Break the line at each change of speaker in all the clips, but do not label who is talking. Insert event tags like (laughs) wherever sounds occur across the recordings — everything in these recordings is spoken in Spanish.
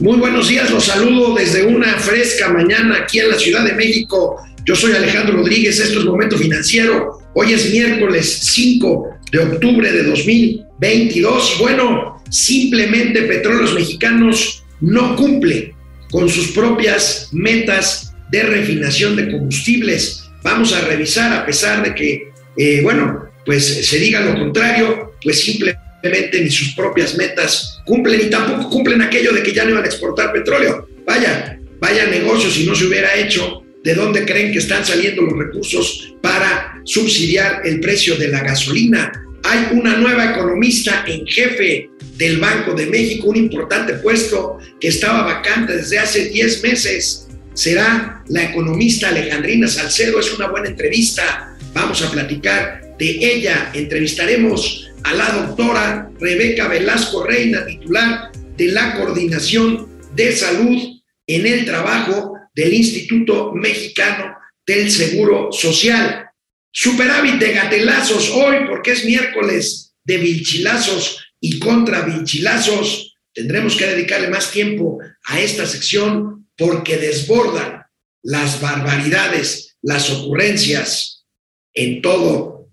Muy buenos días, los saludo desde una fresca mañana aquí en la Ciudad de México. Yo soy Alejandro Rodríguez, esto es Momento Financiero. Hoy es miércoles 5 de octubre de 2022 y bueno, simplemente Petróleos Mexicanos no cumple con sus propias metas de refinación de combustibles. Vamos a revisar, a pesar de que, eh, bueno, pues se diga lo contrario, pues simplemente ni sus propias metas cumplen y tampoco cumplen aquello de que ya no iban a exportar petróleo. Vaya, vaya negocio si no se hubiera hecho. ¿De dónde creen que están saliendo los recursos para subsidiar el precio de la gasolina? Hay una nueva economista en jefe del Banco de México, un importante puesto que estaba vacante desde hace 10 meses. Será la economista Alejandrina Salcedo. Es una buena entrevista. Vamos a platicar de ella. Entrevistaremos a la doctora Rebeca Velasco Reina, titular de la Coordinación de Salud en el Trabajo del Instituto Mexicano del Seguro Social. Superávit de gatelazos hoy, porque es miércoles de vilchilazos y contra vilchilazos. Tendremos que dedicarle más tiempo a esta sección porque desbordan las barbaridades, las ocurrencias en todo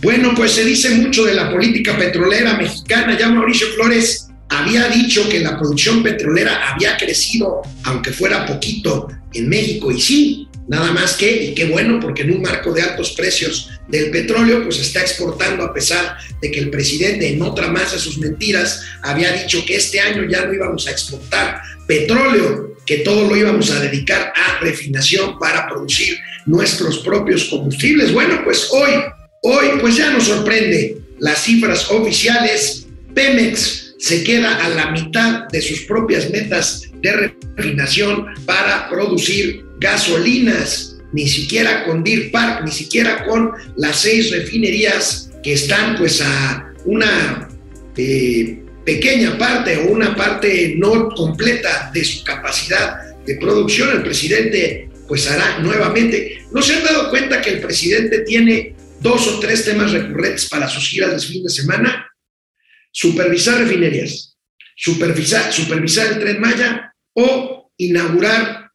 Bueno, pues se dice mucho de la política petrolera mexicana. Ya Mauricio Flores había dicho que la producción petrolera había crecido, aunque fuera poquito, en México, y sí, nada más que, y qué bueno, porque en un marco de altos precios del petróleo, pues está exportando a pesar de que el presidente en otra más de sus mentiras había dicho que este año ya no íbamos a exportar petróleo, que todo lo íbamos a dedicar a refinación para producir nuestros propios combustibles. Bueno, pues hoy, hoy pues ya nos sorprende las cifras oficiales. Pemex se queda a la mitad de sus propias metas de refinación para producir gasolinas, ni siquiera con Deer Park, ni siquiera con las seis refinerías que están pues a una eh, pequeña parte o una parte no completa de su capacidad de producción. El presidente pues hará nuevamente. ¿No se han dado cuenta que el presidente tiene dos o tres temas recurrentes para sus giras de fin de semana? supervisar refinerías, supervisar, supervisar el tren Maya o inaugurar,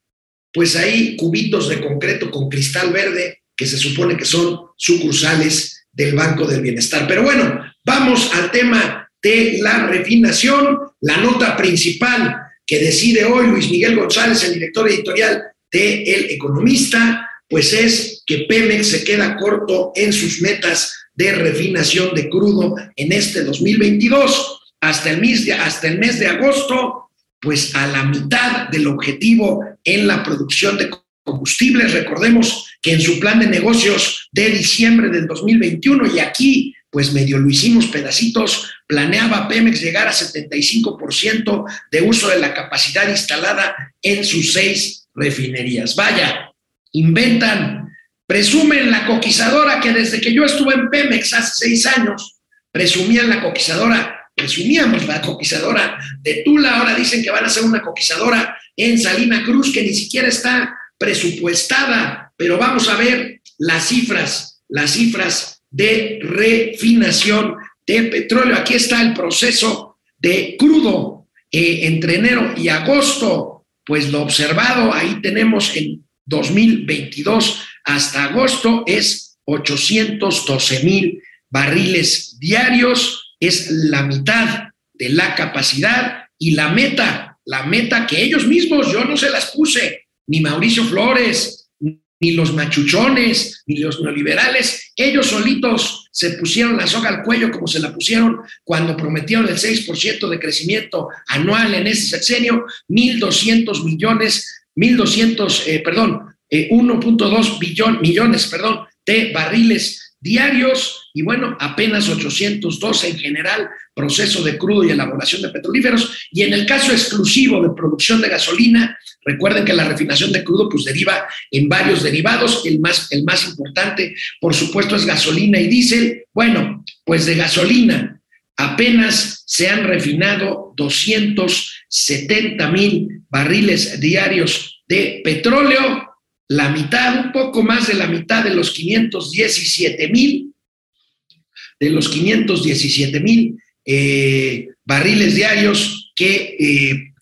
pues ahí, cubitos de concreto con cristal verde que se supone que son sucursales del Banco del Bienestar. Pero bueno, vamos al tema de la refinación, la nota principal que decide hoy Luis Miguel González, el director editorial de El Economista, pues es que Pemex se queda corto en sus metas de refinación de crudo en este 2022. Hasta el mes de, hasta el mes de agosto, pues a la mitad del objetivo en la producción de combustibles. Recordemos que en su plan de negocios de diciembre del 2021 y aquí pues medio lo hicimos pedacitos, planeaba Pemex llegar a 75% de uso de la capacidad instalada en sus seis refinerías. Vaya, inventan Presumen la coquizadora que desde que yo estuve en Pemex hace seis años, presumían la coquizadora, presumíamos la coquizadora de Tula, ahora dicen que van a hacer una coquizadora en Salina Cruz que ni siquiera está presupuestada, pero vamos a ver las cifras, las cifras de refinación de petróleo. Aquí está el proceso de crudo eh, entre enero y agosto, pues lo observado, ahí tenemos en 2022 hasta agosto es 812 mil barriles diarios, es la mitad de la capacidad y la meta, la meta que ellos mismos, yo no se las puse, ni Mauricio Flores, ni los machuchones, ni los neoliberales, ellos solitos se pusieron la soga al cuello como se la pusieron cuando prometieron el 6% de crecimiento anual en ese sexenio, 1.200 millones, 1.200, eh, perdón, 1.2 eh, millones perdón, de barriles diarios y bueno, apenas 812 en general, proceso de crudo y elaboración de petrolíferos. Y en el caso exclusivo de producción de gasolina, recuerden que la refinación de crudo pues deriva en varios derivados, el más, el más importante por supuesto es gasolina y diésel. Bueno, pues de gasolina apenas se han refinado 270 mil barriles diarios de petróleo la mitad, un poco más de la mitad de los 517 mil, de los 517 mil eh, barriles diarios que eh,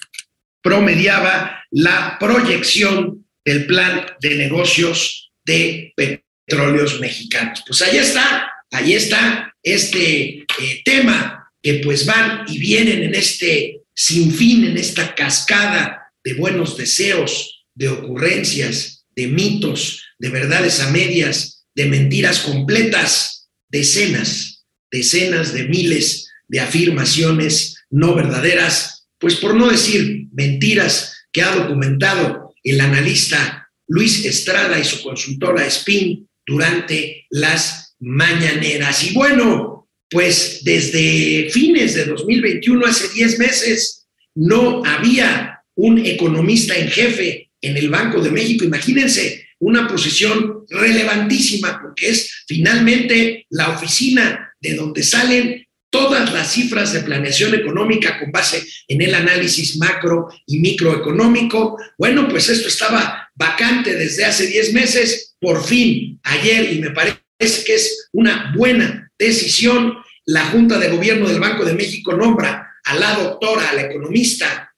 promediaba la proyección del plan de negocios de petróleos mexicanos. Pues ahí está, ahí está este eh, tema que pues van y vienen en este sinfín, en esta cascada de buenos deseos, de ocurrencias, de mitos, de verdades a medias, de mentiras completas, decenas, decenas de miles de afirmaciones no verdaderas, pues por no decir mentiras que ha documentado el analista Luis Estrada y su consultora SPIN durante las mañaneras. Y bueno, pues desde fines de 2021, hace 10 meses, no había un economista en jefe en el Banco de México. Imagínense una posición relevantísima porque es finalmente la oficina de donde salen todas las cifras de planeación económica con base en el análisis macro y microeconómico. Bueno, pues esto estaba vacante desde hace 10 meses, por fin ayer, y me parece que es una buena decisión, la Junta de Gobierno del Banco de México nombra a la doctora, a la economista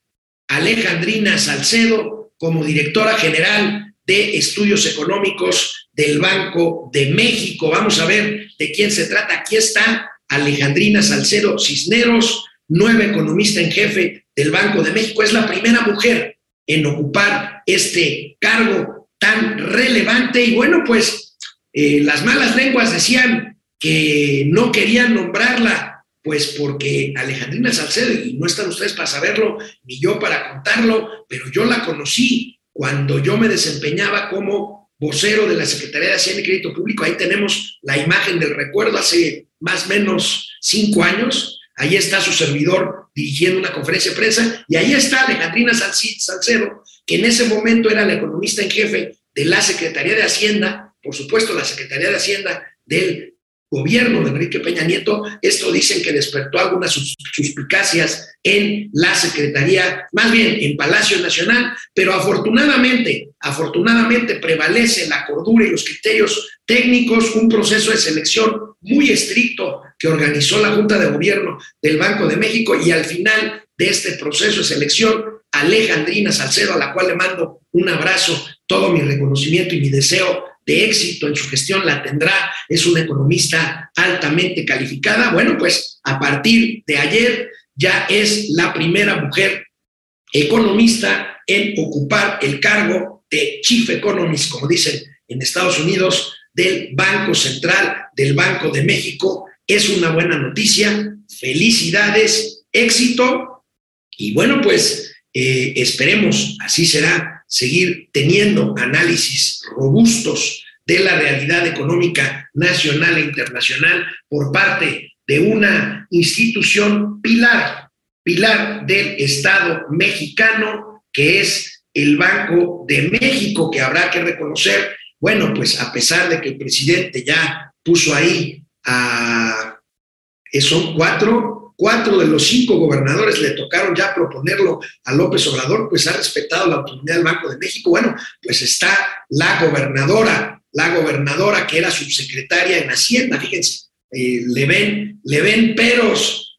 Alejandrina Salcedo como directora general de estudios económicos del Banco de México. Vamos a ver de quién se trata. Aquí está Alejandrina Salcedo Cisneros, nueva economista en jefe del Banco de México. Es la primera mujer en ocupar este cargo tan relevante. Y bueno, pues eh, las malas lenguas decían que no querían nombrarla pues porque Alejandrina Salcedo, y no están ustedes para saberlo, ni yo para contarlo, pero yo la conocí cuando yo me desempeñaba como vocero de la Secretaría de Hacienda y Crédito Público. Ahí tenemos la imagen del recuerdo hace más o menos cinco años. Ahí está su servidor dirigiendo una conferencia de prensa y ahí está Alejandrina Salcedo, que en ese momento era la economista en jefe de la Secretaría de Hacienda, por supuesto la Secretaría de Hacienda del gobierno de Enrique Peña Nieto, esto dicen que despertó algunas suspicacias en la Secretaría, más bien en Palacio Nacional, pero afortunadamente, afortunadamente prevalece la cordura y los criterios técnicos, un proceso de selección muy estricto que organizó la Junta de Gobierno del Banco de México y al final de este proceso de selección, Alejandrina Salcedo, a la cual le mando un abrazo, todo mi reconocimiento y mi deseo de éxito en su gestión la tendrá, es una economista altamente calificada. Bueno, pues a partir de ayer ya es la primera mujer economista en ocupar el cargo de Chief Economist, como dicen en Estados Unidos, del Banco Central del Banco de México. Es una buena noticia. Felicidades, éxito. Y bueno, pues eh, esperemos, así será, seguir teniendo análisis robustos de la realidad económica nacional e internacional por parte de una institución pilar, pilar del Estado mexicano, que es el Banco de México, que habrá que reconocer, bueno, pues a pesar de que el presidente ya puso ahí a, son cuatro cuatro de los cinco gobernadores le tocaron ya proponerlo a López Obrador, pues ha respetado la autonomía del Banco de México. Bueno, pues está la gobernadora, la gobernadora que era subsecretaria en Hacienda, fíjense, eh, le, ven, le ven peros,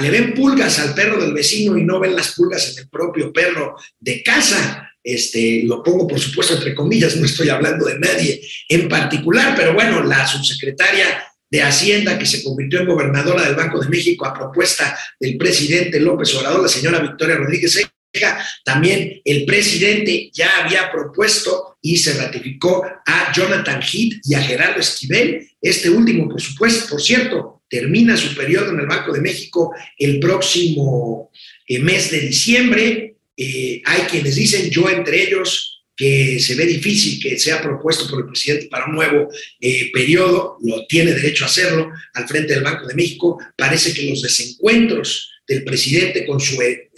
le ven pulgas al perro del vecino y no ven las pulgas en el propio perro de casa. Este, lo pongo por supuesto entre comillas, no estoy hablando de nadie en particular, pero bueno, la subsecretaria de Hacienda, que se convirtió en gobernadora del Banco de México a propuesta del presidente López Obrador, la señora Victoria Rodríguez Ceja. También el presidente ya había propuesto y se ratificó a Jonathan Heath y a Gerardo Esquivel. Este último, por supuesto, por cierto, termina su periodo en el Banco de México el próximo eh, mes de diciembre. Eh, hay quienes dicen, yo entre ellos, que se ve difícil que sea propuesto por el presidente para un nuevo eh, periodo, lo tiene derecho a hacerlo al frente del Banco de México. Parece que los desencuentros del presidente con su, eh,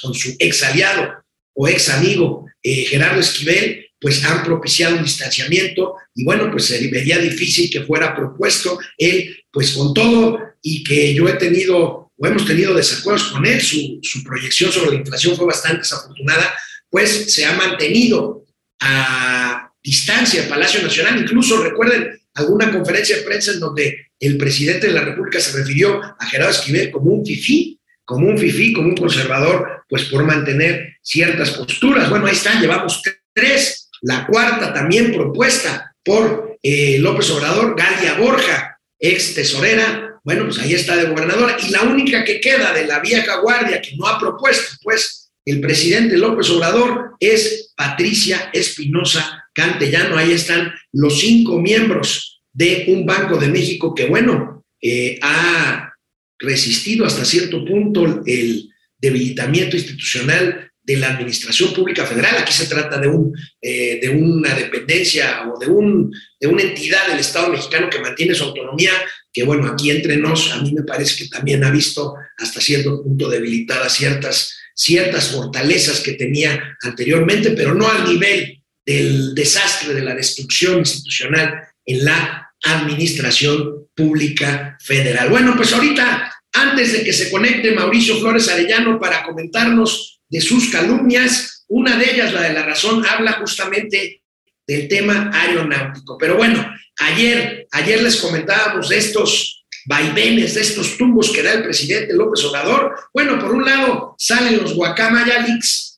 con su ex aliado o ex amigo eh, Gerardo Esquivel, pues han propiciado un distanciamiento y bueno, pues se vería difícil que fuera propuesto él, pues con todo y que yo he tenido o hemos tenido desacuerdos con él, su, su proyección sobre la inflación fue bastante desafortunada, pues se ha mantenido a distancia Palacio Nacional. Incluso recuerden alguna conferencia de prensa en donde el presidente de la República se refirió a Gerardo Esquivel como un fifí, como un fifí, como un conservador, pues por mantener ciertas posturas. Bueno, ahí están, llevamos tres, la cuarta también propuesta por eh, López Obrador, Galia Borja, ex tesorera, bueno, pues ahí está de gobernadora, y la única que queda de la vieja guardia que no ha propuesto, pues el presidente López Obrador es Patricia Espinosa Cantellano. Ahí están los cinco miembros de un Banco de México que, bueno, eh, ha resistido hasta cierto punto el debilitamiento institucional de la Administración Pública Federal. Aquí se trata de, un, eh, de una dependencia o de, un, de una entidad del Estado mexicano que mantiene su autonomía, que bueno, aquí entre nos, a mí me parece que también ha visto hasta cierto punto debilitadas ciertas ciertas fortalezas que tenía anteriormente, pero no al nivel del desastre, de la destrucción institucional en la administración pública federal. Bueno, pues ahorita, antes de que se conecte Mauricio Flores Arellano para comentarnos de sus calumnias, una de ellas, la de la razón, habla justamente del tema aeronáutico. Pero bueno, ayer, ayer les comentábamos de estos vaivenes, de estos tumbos que da el presidente López Obrador. Bueno, por un lado salen los Guacamaya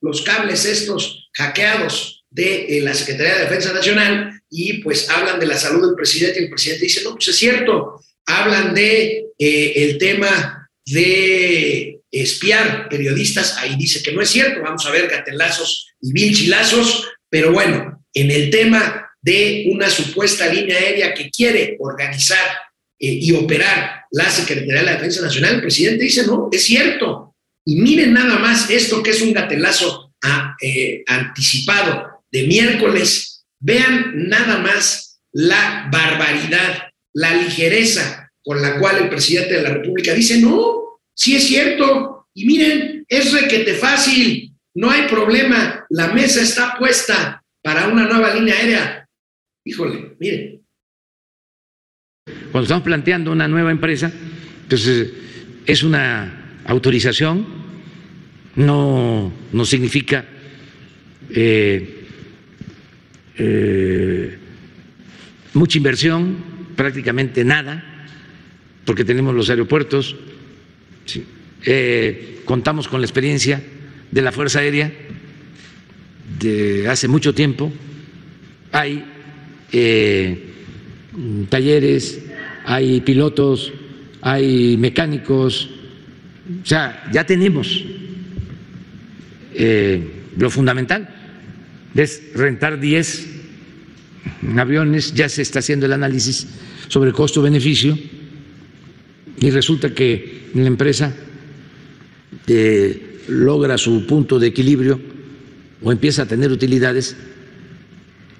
los cables estos hackeados de eh, la Secretaría de Defensa Nacional y pues hablan de la salud del presidente y el presidente dice, no, pues es cierto, hablan de eh, el tema de espiar periodistas, ahí dice que no es cierto, vamos a ver gatelazos y vilchilazos, pero bueno, en el tema de una supuesta línea aérea que quiere organizar eh, y operar la Secretaría de la Defensa Nacional, el presidente dice, no, es cierto. Y miren nada más esto que es un gatelazo ah, eh, anticipado de miércoles. Vean nada más la barbaridad, la ligereza con la cual el presidente de la República dice, no, sí es cierto. Y miren, es requete fácil, no hay problema, la mesa está puesta para una nueva línea aérea. Híjole, miren,
cuando estamos planteando una nueva empresa, entonces es una autorización, no, no significa eh, eh, mucha inversión, prácticamente nada, porque tenemos los aeropuertos, eh, contamos con la experiencia de la Fuerza Aérea de hace mucho tiempo, hay talleres, hay pilotos, hay mecánicos, o sea, ya tenemos eh, lo fundamental, es rentar 10 aviones, ya se está haciendo el análisis sobre costo-beneficio y resulta que la empresa eh, logra su punto de equilibrio o empieza a tener utilidades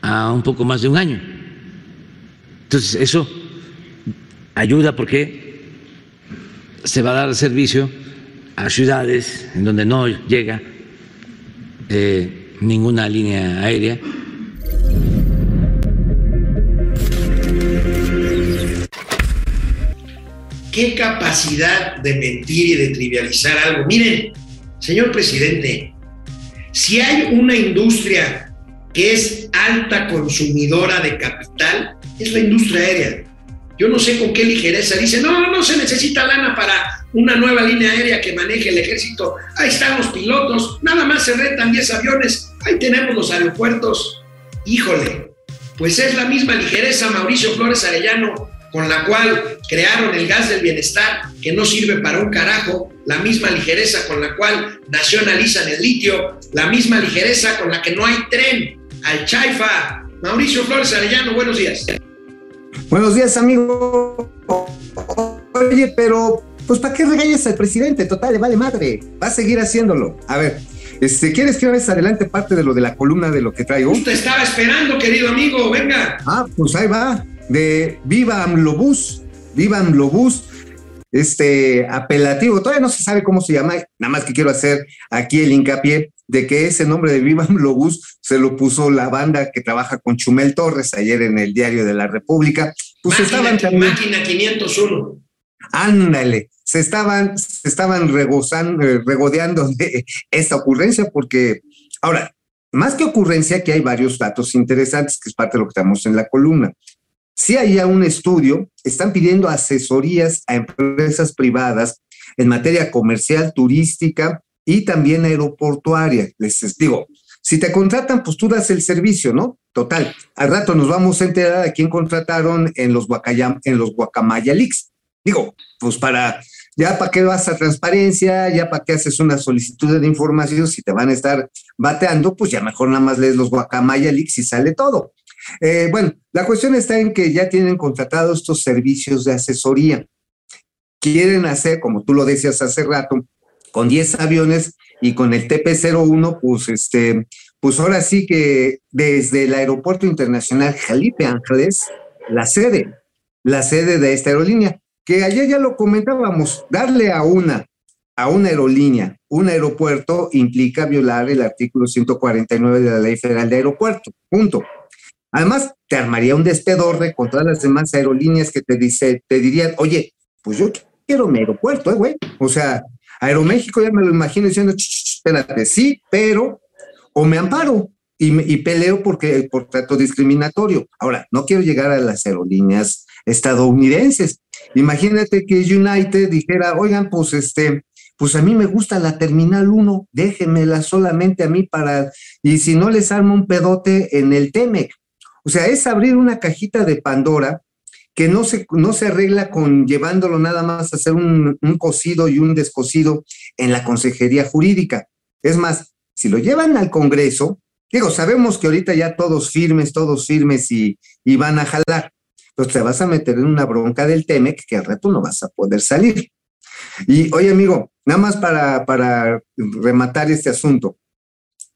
a un poco más de un año. Entonces, eso ayuda porque se va a dar servicio a ciudades en donde no llega eh, ninguna línea aérea.
¿Qué capacidad de mentir y de trivializar algo? Miren, señor presidente, si hay una industria que es alta consumidora de capital, es la industria aérea. Yo no sé con qué ligereza dice, no, no se necesita lana para una nueva línea aérea que maneje el ejército. Ahí están los pilotos, nada más se rentan 10 aviones, ahí tenemos los aeropuertos. Híjole, pues es la misma ligereza, Mauricio Flores Arellano, con la cual crearon el gas del bienestar, que no sirve para un carajo, la misma ligereza con la cual nacionalizan el litio, la misma ligereza con la que no hay tren al Chaifa. Mauricio Flores Arellano, buenos días.
Buenos días, amigo. Oye, pero, pues, ¿para qué regañas al presidente? Total, le vale madre. Va a seguir haciéndolo. A ver, Este, ¿Quieres que vez adelante parte de lo de la columna de lo que traigo?
Usted estaba esperando, querido amigo, venga.
Ah, pues ahí va, de Viva AMLOBús, Viva AMLOBús, este apelativo, todavía no se sabe cómo se llama, nada más que quiero hacer aquí el hincapié de que ese nombre de Viva (laughs) AMLOBús se lo puso la banda que trabaja con Chumel Torres ayer en el Diario de la República. Pues
máquina,
estaban también,
máquina 501.
ándale, se estaban, se estaban regozando, eh, regodeando de esta ocurrencia porque, ahora, más que ocurrencia, que hay varios datos interesantes, que es parte de lo que estamos en la columna. Si hay un estudio, están pidiendo asesorías a empresas privadas en materia comercial, turística y también aeroportuaria. Les digo, si te contratan, pues tú das el servicio, ¿no? Total. Al rato nos vamos a enterar a quién contrataron en los, Guacayam, Guacamaya Leaks. Digo, pues para, ya para qué vas a transparencia, ya para qué haces una solicitud de información, si te van a estar bateando, pues ya mejor nada más lees los Guacamaya Leaks y sale todo. Eh, bueno, la cuestión está en que ya tienen contratados estos servicios de asesoría. Quieren hacer, como tú lo decías hace rato, con 10 aviones y con el TP-01, pues este, pues ahora sí que desde el Aeropuerto Internacional Jalipe Ángeles, la sede, la sede de esta aerolínea, que ayer ya lo comentábamos, darle a una, a una aerolínea, un aeropuerto implica violar el artículo 149 de la Ley Federal de Aeropuerto, punto. Además, te armaría un despedorre contra las demás aerolíneas que te, dice, te dirían, oye, pues yo quiero mi aeropuerto, ¿eh, güey? O sea, Aeroméxico ya me lo imagino diciendo, espérate, sí, pero, o me amparo y, peleo porque por trato discriminatorio. Ahora, no quiero llegar a las aerolíneas estadounidenses. Imagínate que United dijera, oigan, pues este, pues a mí me gusta la Terminal 1, déjenmela solamente a mí para, y si no les armo un pedote en el TEMEC. O sea, es abrir una cajita de Pandora que no se, no se arregla con llevándolo nada más a hacer un, un cocido y un descosido en la Consejería Jurídica. Es más, si lo llevan al Congreso, digo, sabemos que ahorita ya todos firmes, todos firmes y, y van a jalar, pues te vas a meter en una bronca del TEMEC que al rato no vas a poder salir. Y oye, amigo, nada más para, para rematar este asunto.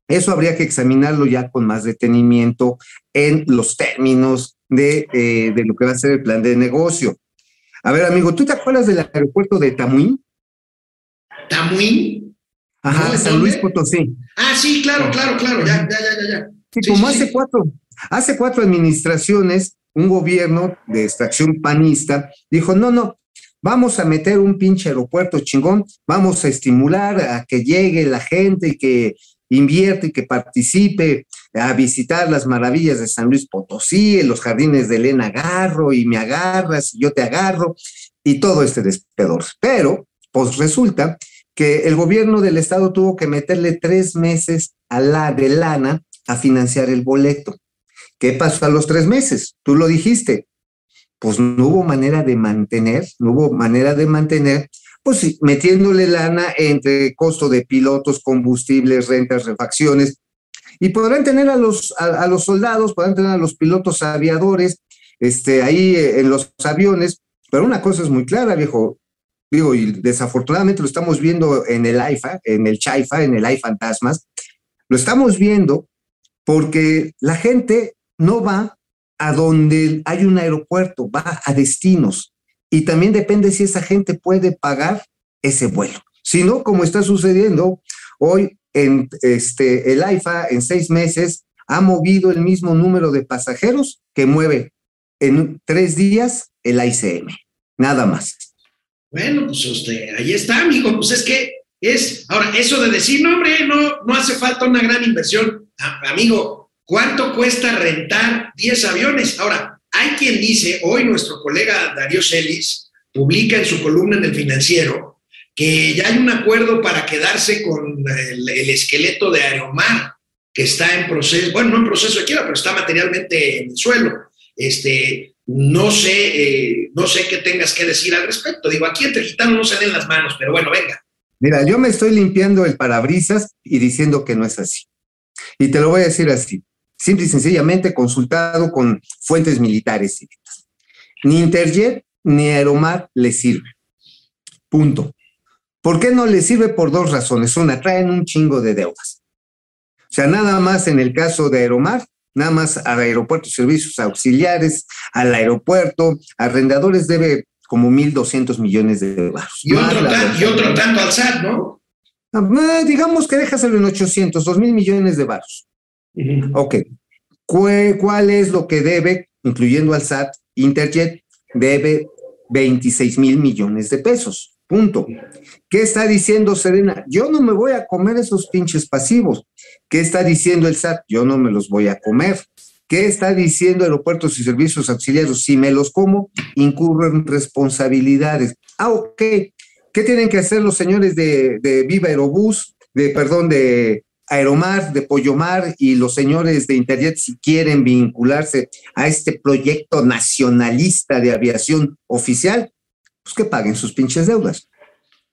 Eso habría que examinarlo ya con más detenimiento en los términos de, eh, de, lo que va a ser el plan de negocio. A ver, amigo, ¿tú te acuerdas del aeropuerto de Tamuín?
¿Tamuín?
Ajá,
¿No? ¿De
San? Luis Potosí.
Ah, sí, claro, claro, claro, ya, ya, ya, ya. ya.
Sí,
Sí,
como
sí,
hace
sí.
cuatro, hace cuatro administraciones, un gobierno de extracción panista dijo, no, no, vamos a meter un pinche aeropuerto chingón, vamos a estimular a que llegue la gente y que invierte y que participe a visitar las maravillas de San Luis Potosí, en los jardines de Elena Garro, y me agarras, y yo te agarro, y todo este despedor. Pero, pues resulta que el gobierno del estado tuvo que meterle tres meses a la de lana a financiar el boleto. ¿Qué pasó a los tres meses? Tú lo dijiste. Pues no hubo manera de mantener, no hubo manera de mantener, pues sí, metiéndole lana entre costo de pilotos, combustibles, rentas, refacciones, y podrán tener a los, a, los soldados, podrán tener a los pilotos aviadores, este, ahí eh, en los aviones, pero una cosa es muy clara, viejo, digo, y desafortunadamente lo estamos viendo en el AIFA, en el CHAIFA, en el AI Fantasmas, lo estamos viendo porque la gente no va a donde hay un aeropuerto, va a destinos. Y también depende si esa gente puede pagar ese vuelo. Si no, como está sucediendo hoy en este, el AIFA, en seis meses, ha movido el mismo número de pasajeros que mueve en tres días el ICM. Nada más.
Bueno, pues usted, ahí está, amigo. Pues es que es, ahora, eso de decir, no, hombre, no, no hace falta una gran inversión. Amigo, ¿cuánto cuesta rentar 10 aviones? Ahora, hay quien dice, hoy nuestro colega Darío Celis publica en su columna en el financiero que ya hay un acuerdo para quedarse con el, el esqueleto de Aeromar, que está en proceso, bueno, no en proceso de quiera, pero está materialmente en el suelo. Este, no sé, eh, no sé qué tengas que decir al respecto. Digo, aquí entre gitanos no se den las manos, pero bueno, venga.
Mira, yo me estoy limpiando el parabrisas y diciendo que no es así. Y te lo voy a decir así, simple y sencillamente consultado con fuentes militares. Ni Interjet ni Aeromar le sirve. Punto. ¿Por qué no les sirve? Por dos razones. Una, traen un chingo de deudas. O sea, nada más en el caso de Aeromar, nada más a aeropuertos, servicios auxiliares, al aeropuerto, arrendadores debe como 1.200 millones de dólares.
Y y otro tanto al SAT, ¿no?
Ah, digamos que déjaselo en 800, 2 mil millones de baros. Uh -huh. Ok. ¿Cuál, ¿Cuál es lo que debe, incluyendo al SAT? Interjet debe 26 mil millones de pesos. Punto. ¿Qué está diciendo Serena? Yo no me voy a comer esos pinches pasivos. ¿Qué está diciendo el SAT? Yo no me los voy a comer. ¿Qué está diciendo Aeropuertos y Servicios Auxiliares? Si me los como, incurren responsabilidades. Ah, ok. ¿Qué tienen que hacer los señores de, Viva Aerobús, de, perdón, de Aeromar, de Pollomar y los señores de Interjet si quieren vincularse a este proyecto nacionalista de aviación oficial? Pues que paguen sus pinches deudas.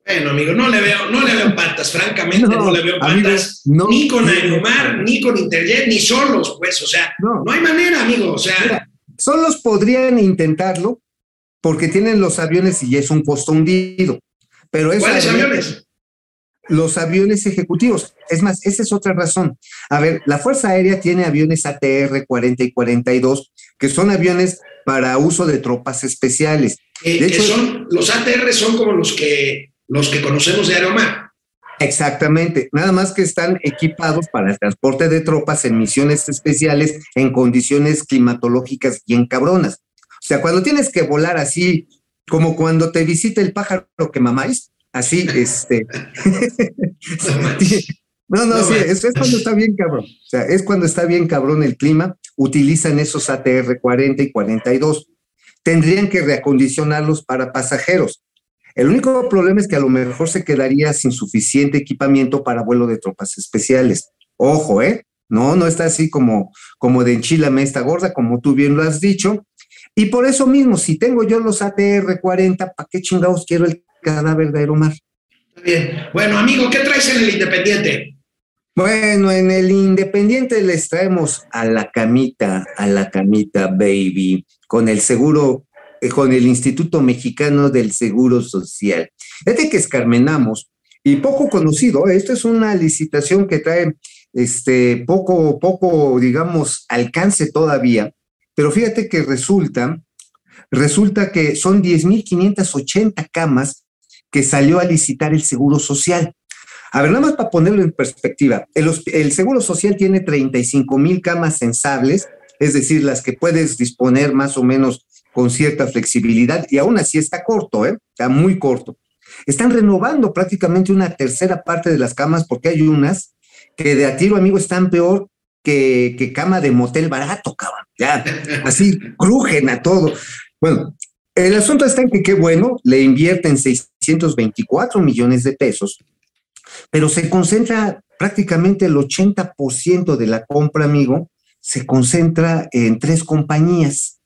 Bueno, amigo, no le veo, no le veo patas, francamente, no, no le veo patas, amigo, no, ni con Aeromar, ni con Interjet, ni solos, pues, o sea, no, no hay manera, amigo, o sea. Mira,
solos podrían intentarlo porque tienen los aviones y es un costo hundido. Pero
¿Cuáles aviones?
Los aviones ejecutivos. Es más, esa es otra razón. A ver, la Fuerza Aérea tiene aviones ATR 40 y 42, que son aviones para uso de tropas especiales.
Eh,
de
hecho, son, los ATR son como los que, los que conocemos de Aeromar.
Exactamente, nada más que están equipados para el transporte de tropas en misiones especiales en condiciones climatológicas bien cabronas. O sea, cuando tienes que volar así, como cuando te visita el pájaro que mamáis, así, este. no, (laughs) no, sí, eso es cuando está bien cabrón. O sea, es cuando está bien cabrón el clima, utilizan esos ATR 40 y 42. Tendrían que reacondicionarlos para pasajeros. El único problema es que a lo mejor se quedaría sin suficiente equipamiento para vuelo de tropas especiales. Ojo, ¿eh? No, no está así como, como de enchilame esta gorda, como tú bien lo has dicho. Y por eso mismo, si tengo yo los ATR 40, ¿para qué chingados quiero el cadáver de Aeromar?
Bien. Bueno, amigo, ¿qué traes en el Independiente?
Bueno, en el Independiente les traemos a la camita, a la camita, baby, con el seguro con el Instituto Mexicano del Seguro Social. Fíjate que escarmenamos, y poco conocido, esto es una licitación que trae este, poco, poco, digamos, alcance todavía, pero fíjate que resulta, resulta que son 10.580 camas que salió a licitar el Seguro Social. A ver, nada más para ponerlo en perspectiva, el, el Seguro Social tiene 35 mil camas sensables, es decir, las que puedes disponer más o menos con cierta flexibilidad y aún así está corto, ¿eh? está muy corto. Están renovando prácticamente una tercera parte de las camas porque hay unas que de a tiro, amigo, están peor que, que cama de motel barato, cabrón. Ya, así crujen a todo. Bueno, el asunto está en que qué bueno, le invierten 624 millones de pesos, pero se concentra prácticamente el 80% de la compra, amigo, se concentra en tres compañías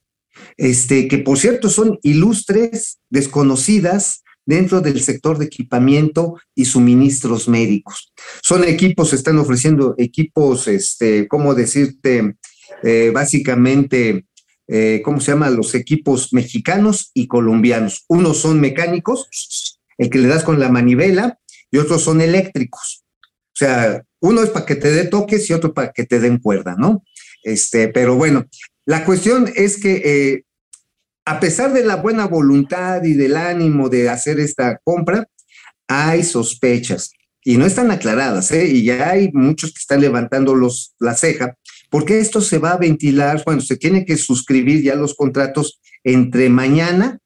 este, que por cierto son ilustres, desconocidas dentro del sector de equipamiento y suministros médicos. Son equipos, están ofreciendo equipos, este, ¿cómo decirte? Eh, básicamente, eh, ¿cómo se llama? Los equipos mexicanos y colombianos. Unos son mecánicos, el que le das con la manivela, y otros son eléctricos. O sea, uno es para que te dé toques y otro para que te den cuerda, ¿no? Este, pero bueno, la cuestión es que eh, a pesar de la buena voluntad y del ánimo de hacer esta compra, hay sospechas y no están aclaradas, ¿eh? y ya hay muchos que están levantando los, la ceja, porque esto se va a ventilar, bueno, se tiene que suscribir ya los contratos entre mañana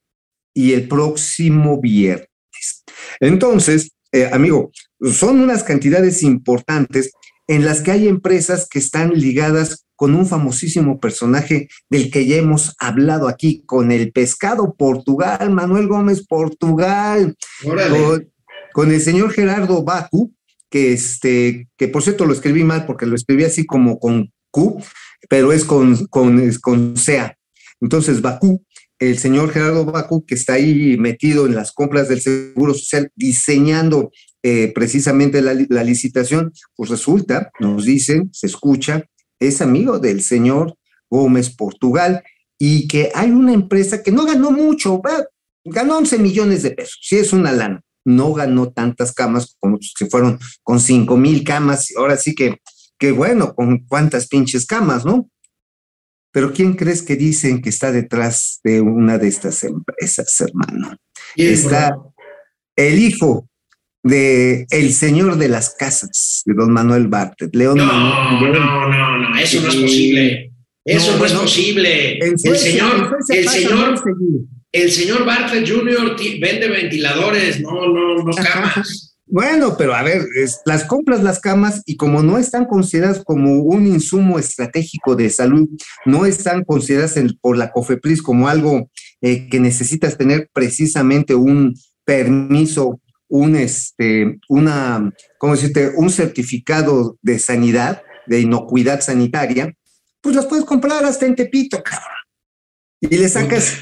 y el próximo viernes. Entonces, eh, amigo, son unas cantidades importantes en las que hay empresas que están ligadas con un famosísimo personaje del que ya hemos hablado aquí, con el pescado Portugal, Manuel Gómez Portugal, con, con, el señor Gerardo Bacu, que este, que por cierto lo escribí mal porque lo escribí así como con Q, pero es con, con, con SEA. Entonces, Bacu, el señor Gerardo Bacu, que está ahí metido en las compras del Seguro Social, diseñando eh, precisamente la, la, licitación, pues resulta, nos dicen, se escucha, es amigo del señor Gómez Portugal y que hay una empresa que no ganó mucho, ganó 11 millones de pesos, sí es una lana, no ganó tantas camas como que fueron con cinco mil camas. Ahora sí que, que bueno, con cuántas pinches camas, ¿no? Pero ¿quién crees que dicen que está detrás de una de estas empresas, hermano? Está el hijo de el señor de las casas, de don Manuel Bartlett, León
No,
Manuel.
no, no, no, eso no es posible. Eso no, es posible. El señor, el señor, el señor Bartlett Jr. vende ventiladores, no, no, no camas.
Bueno, pero a ver, es- las compras las camas y como no están consideradas como un insumo estratégico de salud, no están consideradas en- por la COFEPRIS como algo eh, que necesitas tener precisamente un permiso, un este, una, ¿cómo decirte? Un certificado de sanidad, de inocuidad sanitaria, pues las puedes comprar hasta en Tepito, cabrón. Y le sacas,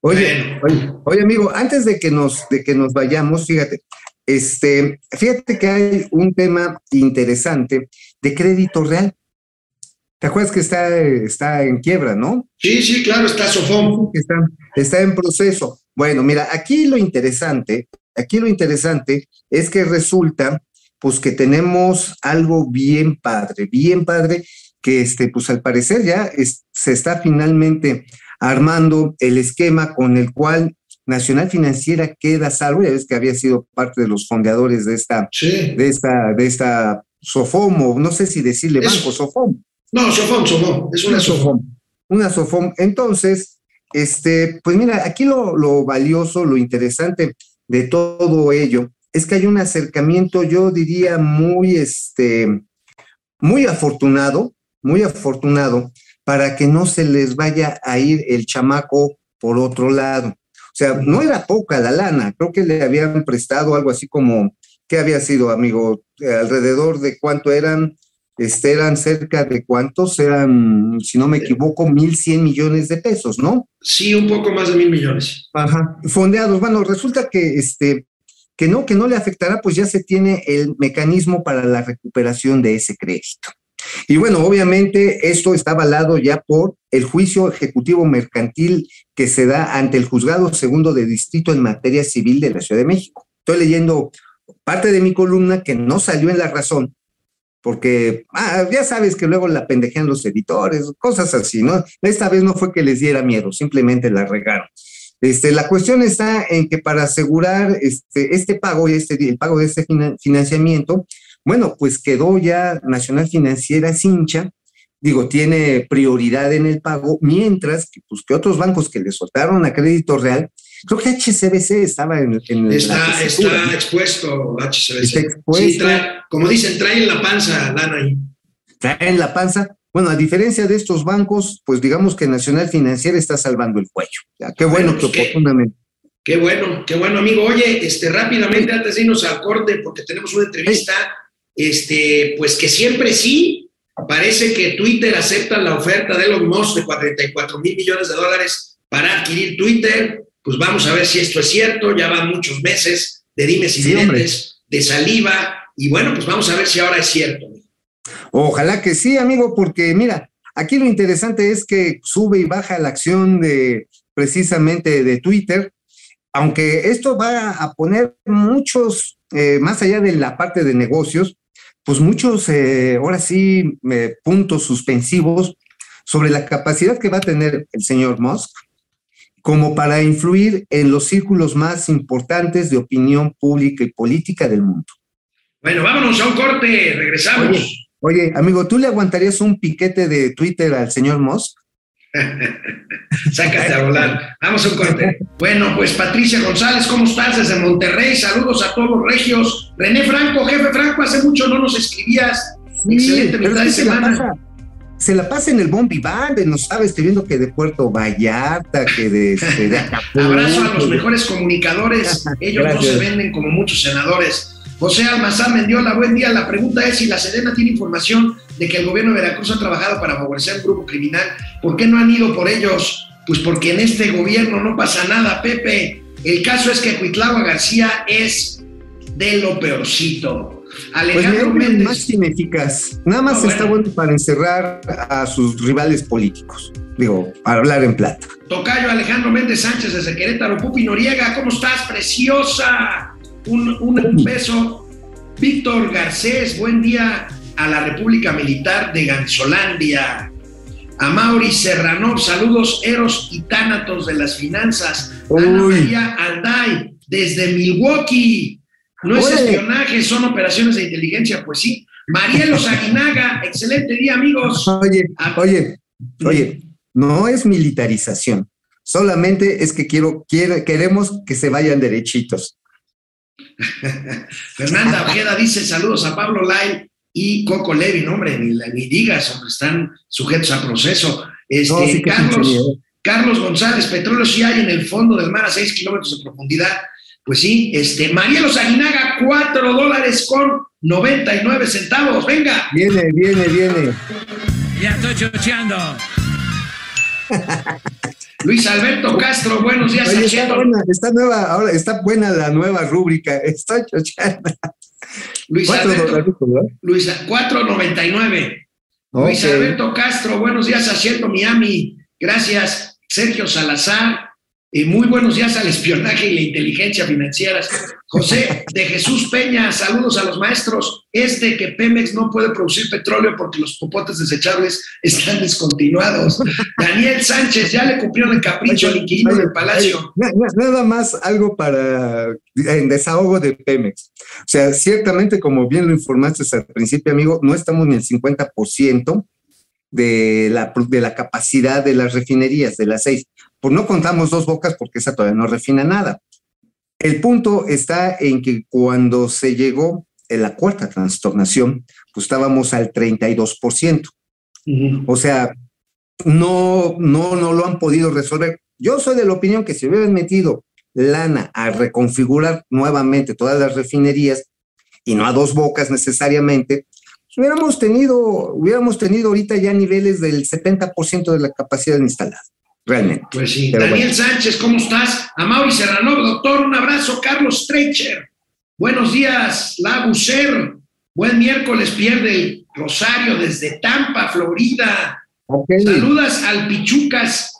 oye, oye, oye, amigo, antes de que nos, de que nos vayamos, fíjate, este, fíjate que hay un tema interesante de crédito real. ¿Te acuerdas que está, está en quiebra, no?
Sí, sí, claro, está Sofón.
Está, está en proceso. Bueno, mira, aquí lo interesante, aquí lo interesante es que resulta, pues que tenemos algo bien padre, bien padre, que este, pues al parecer ya es- se está finalmente armando el esquema con el cual Nacional Financiera queda salvo, ya ves que había sido parte de los fondeadores de esta,
Sí.
de esta, de esta Sofomo, no sé si decirle
Es-
banco, Sofom.
No, Sofón, Sofón, es una Sofón.
Una Sofom. Entonces, este, pues mira, aquí lo, lo valioso, lo interesante de todo ello es que hay un acercamiento, yo diría, muy, este, muy afortunado, muy afortunado, para que no se les vaya a ir el chamaco por otro lado. O sea, no era poca la lana, creo que le habían prestado algo así como, ¿qué había sido, amigo? Eh, alrededor de cuánto eran, este, eran cerca de cuántos, eran, si no me equivoco, 1.100 millones de pesos, ¿no?
Sí, un poco más de mil millones.
Ajá. Fondeados. Bueno, resulta que este, que no, que no le afectará, pues ya se tiene el mecanismo para la recuperación de ese crédito. Y bueno, obviamente esto está avalado ya por el juicio ejecutivo mercantil que se da ante el juzgado segundo de distrito en materia civil de la Ciudad de México. Estoy leyendo parte de mi columna que no salió en la razón, porque ah, ya sabes que luego la pendejean los editores, cosas así, ¿no? Esta vez no fue que les diera miedo, simplemente la regaron. Este, la cuestión está en que para asegurar este, este pago y este, el pago de este finan- financiamiento, bueno, pues quedó ya Nacional Financiera cincha, digo, tiene prioridad en el pago, mientras que, pues, que otros bancos que le soltaron a crédito real, creo que HCBC estaba en, en
Está,
tesitura,
está
¿no?
expuesto HCBC.
Está expuesto.
Sí, trae- como dicen, trae en la panza lana ahí.
trae en la panza. Bueno, a diferencia de estos bancos, pues digamos que Nacional Financiera está salvando el cuello. Ya, qué bueno
Bueno,
que
pues, ¿qué?
oportunamente.
Qué bueno, qué bueno, amigo. Oye, este, rápidamente, antes de irnos al corte, porque tenemos una entrevista, este, pues que siempre sí, parece que Twitter acepta la oferta de Elon Musk de 44 mil millones de dólares para adquirir Twitter. Pues vamos a ver si esto es cierto. Ya van muchos meses de dimes y
Sí,
diretes, de saliva. Y bueno, pues vamos a ver si ahora es cierto.
Ojalá que sí, amigo, porque mira, aquí lo interesante es que sube y baja la acción de precisamente de Twitter, aunque esto va a poner muchos, eh, más allá de la parte de negocios, pues muchos, eh, ahora sí, eh, puntos suspensivos sobre la capacidad que va a tener el señor Musk como para influir en los círculos más importantes de opinión pública y política del mundo.
Bueno, vámonos a un corte, regresamos.
Oye. Oye, amigo, ¿tú le aguantarías un piquete de Twitter al señor Musk? (laughs)
Sácate a volar. Vamos a un corte. Bueno, pues Patricia González, ¿cómo estás? Desde Monterrey, saludos a todos los regios. René Franco, jefe Franco, hace mucho no nos escribías. Excelente
pero
mitad de
se la
semana.
pasa- Se la pasa en el Bombi Band, no sabes, estoy viendo que de Puerto Vallarta, que de, este, de (laughs) Acapulco.
Abrazo a los mejores comunicadores. (laughs) Ellos no se venden como muchos senadores. José Almazán Mendiola, buen día. La pregunta es si la Sedena tiene información de que el gobierno de Veracruz ha trabajado para favorecer un grupo criminal. ¿Por qué no han ido por ellos? Pues porque en este gobierno no pasa nada, Pepe. El caso es que Cuitlagua García es de lo peorcito.
Pues
Alejandro
mira,
Méndez.
más ineficaz. Nada más
No,
está
bueno.
bueno para encerrar a sus rivales políticos. Digo, para hablar en plata.
Tocayo Alejandro Méndez Sánchez desde Querétaro. Pupi Noriega, ¿cómo estás, preciosa? Un, un beso. Víctor Garcés, buen día a la República Militar de Gansolandia. A Mauri Serrano, saludos Eros y Tánatos de las finanzas. Ana
Uy.
María Alday, desde Milwaukee. No es espionaje, son operaciones de inteligencia, pues sí. Marielos (laughs) Aguinaga, excelente día, amigos.
Oye, oye, oye, no es militarización. Solamente es que quiero, quiere- queremos que se vayan derechitos. (laughs)
Fernanda Ojeda dice saludos a Pablo Lai y Coco Levin, hombre, ni, ni digas, hombre, están sujetos a proceso. Este,
No, sí
Carlos. Carlos González, petróleo sí hay en el fondo del mar a 6 kilómetros de profundidad. Pues sí, este, Marielos Aguinaga, 4 dólares con 99 centavos. Venga,
Viene, viene, viene.
Ya estoy chocheando. (laughs)
Luis Alberto Castro, buenos días,
Oye, está buena, está nueva, ahora está buena la nueva rúbrica. (laughs) Estoy chochando.
Luis Alberto,
dolaritos, ¿verdad?
Luis, 4.99. Luis
Ok.
Alberto Castro, buenos días, haciendo Miami. Gracias, Sergio Salazar. Y muy buenos días al espionaje y la inteligencia financieras. José de Jesús Peña, saludos a los maestros. Es de que Pemex no puede producir petróleo porque los popotes desechables están descontinuados. Daniel Sánchez, ya le cumplieron el capricho al inquilino del palacio.
nada más algo para en desahogo de Pemex. O sea, ciertamente, como bien lo informaste al principio, amigo, no estamos ni el 50% de la, de la capacidad de las refinerías, de las seis. Pues no contamos dos bocas porque esa todavía no refina nada. El punto está en que cuando se llegó en la cuarta trastornación, pues estábamos al 32%.
Ujú.
O sea, no, no, no lo han podido resolver. Yo soy de la opinión que si hubieran metido lana a reconfigurar nuevamente todas las refinerías y no a dos bocas necesariamente, pues hubiéramos tenido, hubiéramos tenido ahorita ya niveles del 70% de la capacidad instalada, realmente.
Pues sí.
Pero
Daniel Sánchez, ¿cómo estás? Amaury Serrano, doctor, un abrazo. Carlos Streicher, buenos días. La Bucer, buen miércoles, pierde Rosario desde Tampa, Florida. Saludas al Pichucas,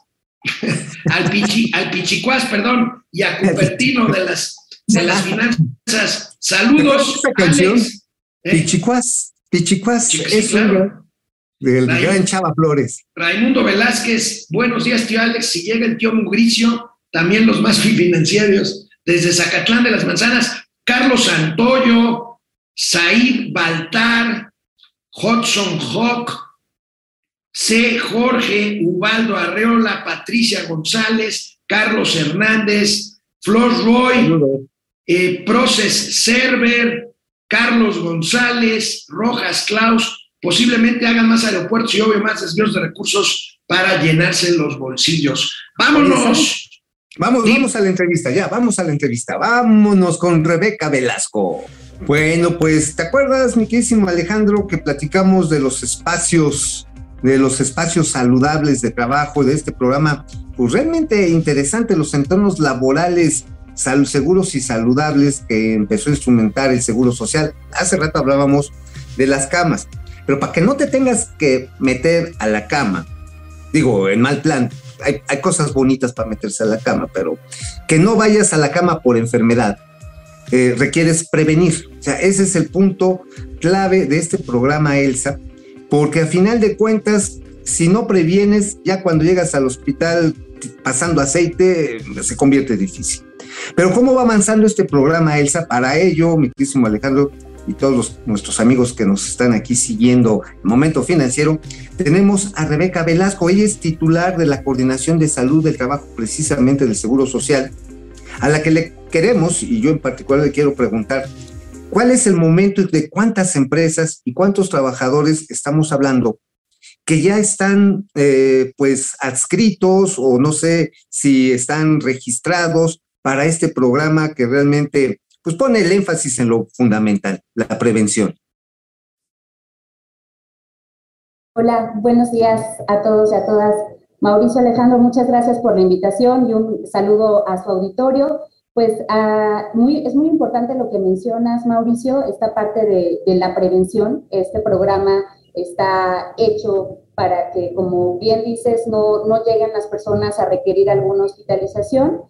(laughs) al, Pichi, al Pichicuás, perdón, y a Cupertino de las, de las finanzas. Saludos,
Esa canción,
Alex. ¿Eh?
Pichicuás, Pichicuás,
Sí, sí,
es
claro.
un- del
Ahí.
gran Chava Flores.
Raimundo Velázquez, buenos días, tío Alex. Si llega el tío Mugricio, también los más (laughs) financieros, desde Zacatlán de las Manzanas, Carlos Santoyo, Said Baltar, Hudson Hawk, C. Jorge, Ubaldo Arreola, Patricia González, Carlos Hernández, Flor Roy, eh, Proces Server, Carlos González, Rojas Klaus, posiblemente hagan más aeropuertos y obvio más desvíos de recursos para llenarse los bolsillos. ¡Vámonos!
Vamos,
Sí.
vamos a la entrevista, ya, vamos a la entrevista. Vámonos con Rebeca Velasco. Bueno, pues, ¿te acuerdas, mi queridísimo Alejandro, que platicamos de los espacios, de los espacios saludables de trabajo de este programa? Pues realmente interesante los entornos laborales seguros y saludables que empezó a instrumentar el Seguro Social. Hace rato hablábamos de las camas, pero para que no te tengas que meter a la cama, digo, en mal plan, hay, cosas bonitas para meterse a la cama, pero que no vayas a la cama por enfermedad, eh, requieres prevenir. O sea, ese es el punto clave de este programa, Elsa, porque a final de cuentas, si no previenes, ya cuando llegas al hospital pasando aceite, se convierte difícil. Pero ¿cómo va avanzando este programa, Elsa? Para ello, mi querísimo Alejandro y todos los- nuestros amigos que nos están aquí siguiendo el momento financiero, tenemos a Rebeca Velasco. Ella es titular de la Coordinación de Salud del Trabajo, precisamente del Seguro Social, a la que le queremos, y yo en particular le quiero preguntar, ¿cuál es el momento de cuántas empresas y cuántos trabajadores estamos hablando que ya están eh, pues adscritos o no sé si están registrados para este programa que realmente pues pone el énfasis en lo fundamental, la prevención.
Hola, buenos días a todos y a todas. Mauricio Alejandro, muchas gracias por la invitación y un saludo a su auditorio. Pues ah, es muy importante lo que mencionas, Mauricio, esta parte de, la prevención. Este programa está hecho para que, como bien dices, no lleguen las personas a requerir alguna hospitalización.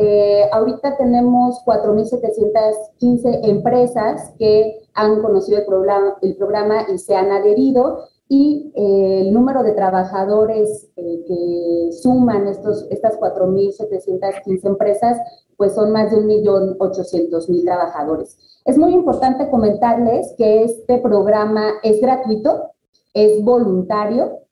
Eh, ahorita tenemos 4.715 empresas que han conocido el programa, el programa y se han adherido y eh, el número de trabajadores eh, que suman estos, estas 4.715 empresas, pues son más de 1.800.000 trabajadores. Es muy importante comentarles que este programa es gratuito, es voluntario,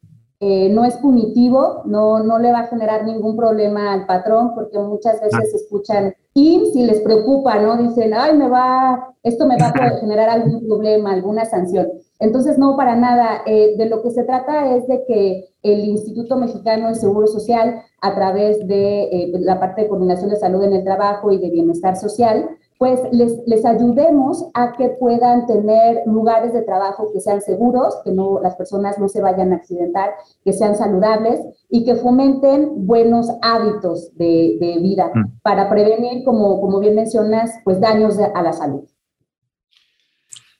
eh, no es punitivo, no, no le va a generar ningún problema al patrón, porque muchas veces escuchan y si les preocupa, ¿no? Dicen, ay, me va, esto me va a generar algún problema, alguna sanción. Entonces, no, para nada. Eh, de lo que se trata es de que el Instituto Mexicano de Seguro Social, a través de eh, la parte de coordinación de salud en el trabajo y de bienestar social, pues les, les ayudemos a que puedan tener lugares de trabajo que sean seguros, que no, las personas no se vayan a accidentar, que sean saludables y que fomenten buenos hábitos de, de vida mm. para prevenir, como, como bien mencionas, pues daños a la salud.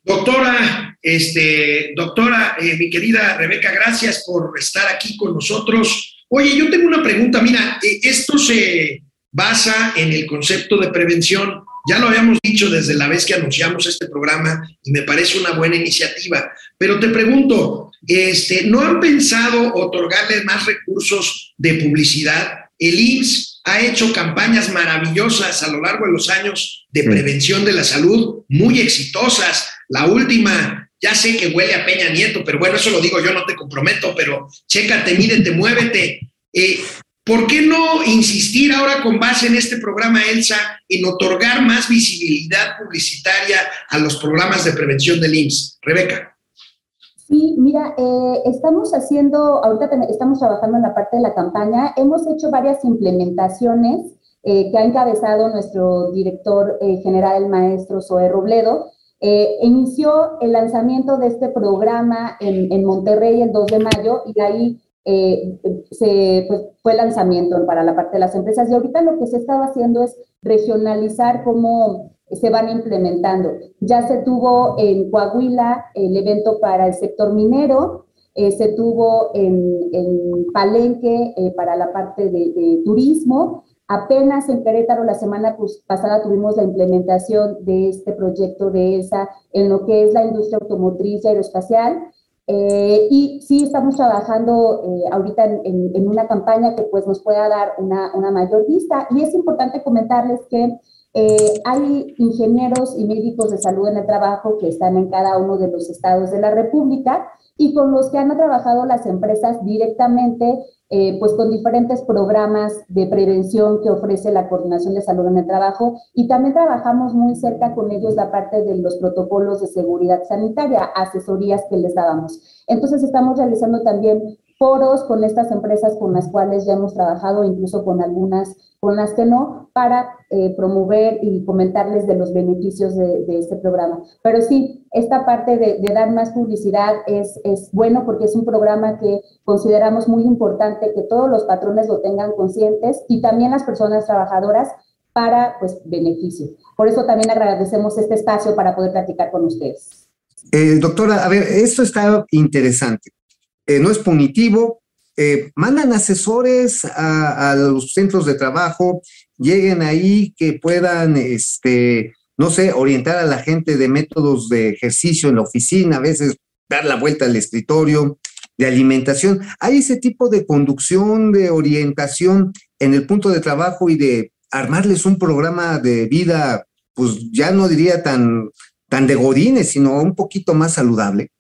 Doctora, este, doctora, eh, mi querida Rebeca, gracias por estar aquí con nosotros. Oye, yo tengo una pregunta. Mira, eh, esto se basa en el concepto de prevención. Ya lo habíamos dicho desde la vez que anunciamos este programa y me parece una buena iniciativa. Pero te pregunto, este, ¿no han pensado otorgarle más recursos de publicidad? El IMSS ha hecho campañas maravillosas a lo largo de los años de prevención de la salud, muy exitosas. La última, ya sé que huele a Peña Nieto, pero bueno, eso lo digo yo, no te comprometo, pero chécate, mídete, muévete. Eh, ¿Por qué no insistir ahora con base en este programa ELSA en otorgar más visibilidad publicitaria a los programas de prevención del IMSS? Rebeca.
Sí, mira, eh, estamos haciendo, ahorita estamos trabajando en la parte de la campaña, hemos hecho varias implementaciones eh, que ha encabezado nuestro director eh, general, el maestro Zoe Robledo. inició el lanzamiento de este programa en, en Monterrey el 2 de mayo y ahí eh, se, pues, fue lanzamiento para la parte de las empresas. Y ahorita lo que se estaba haciendo es regionalizar cómo se van implementando. Ya se tuvo en Coahuila el evento para el sector minero, eh, se tuvo en, en Palenque eh, para la parte de, de, turismo. Apenas en Querétaro la semana pasada tuvimos la implementación de este proyecto de ESA en lo que es la industria automotriz y aeroespacial. Eh, y sí estamos trabajando eh, ahorita en, en, una campaña que pues nos pueda dar una, una mayor vista. Y es importante comentarles que eh, hay ingenieros y médicos de salud en el trabajo que están en cada uno de los estados de la República y con los que han trabajado las empresas directamente, eh, pues con diferentes programas de prevención que ofrece la Coordinación de Salud en el Trabajo y también trabajamos muy cerca con ellos la parte de los protocolos de seguridad sanitaria, asesorías que les dábamos. Entonces estamos realizando también foros con estas empresas con las cuales ya hemos trabajado, incluso con algunas con las que no, para eh, promover y comentarles de los beneficios de, este programa. Pero sí, esta parte de, dar más publicidad es, es bueno porque es un programa que consideramos muy importante que todos los patrones lo tengan conscientes y también las personas trabajadoras para pues beneficio. Por eso también agradecemos este espacio para poder platicar con ustedes.
Eh, doctora, a ver, esto está interesante. Eh, no es punitivo, eh, mandan asesores a, los centros de trabajo, lleguen ahí que puedan, este, no sé, orientar a la gente de métodos de ejercicio en la oficina, a veces dar la vuelta al escritorio, de alimentación. Hay ese tipo de conducción, de orientación en el punto de trabajo y de armarles un programa de vida, pues ya no diría tan, tan de godines, sino un poquito más saludable.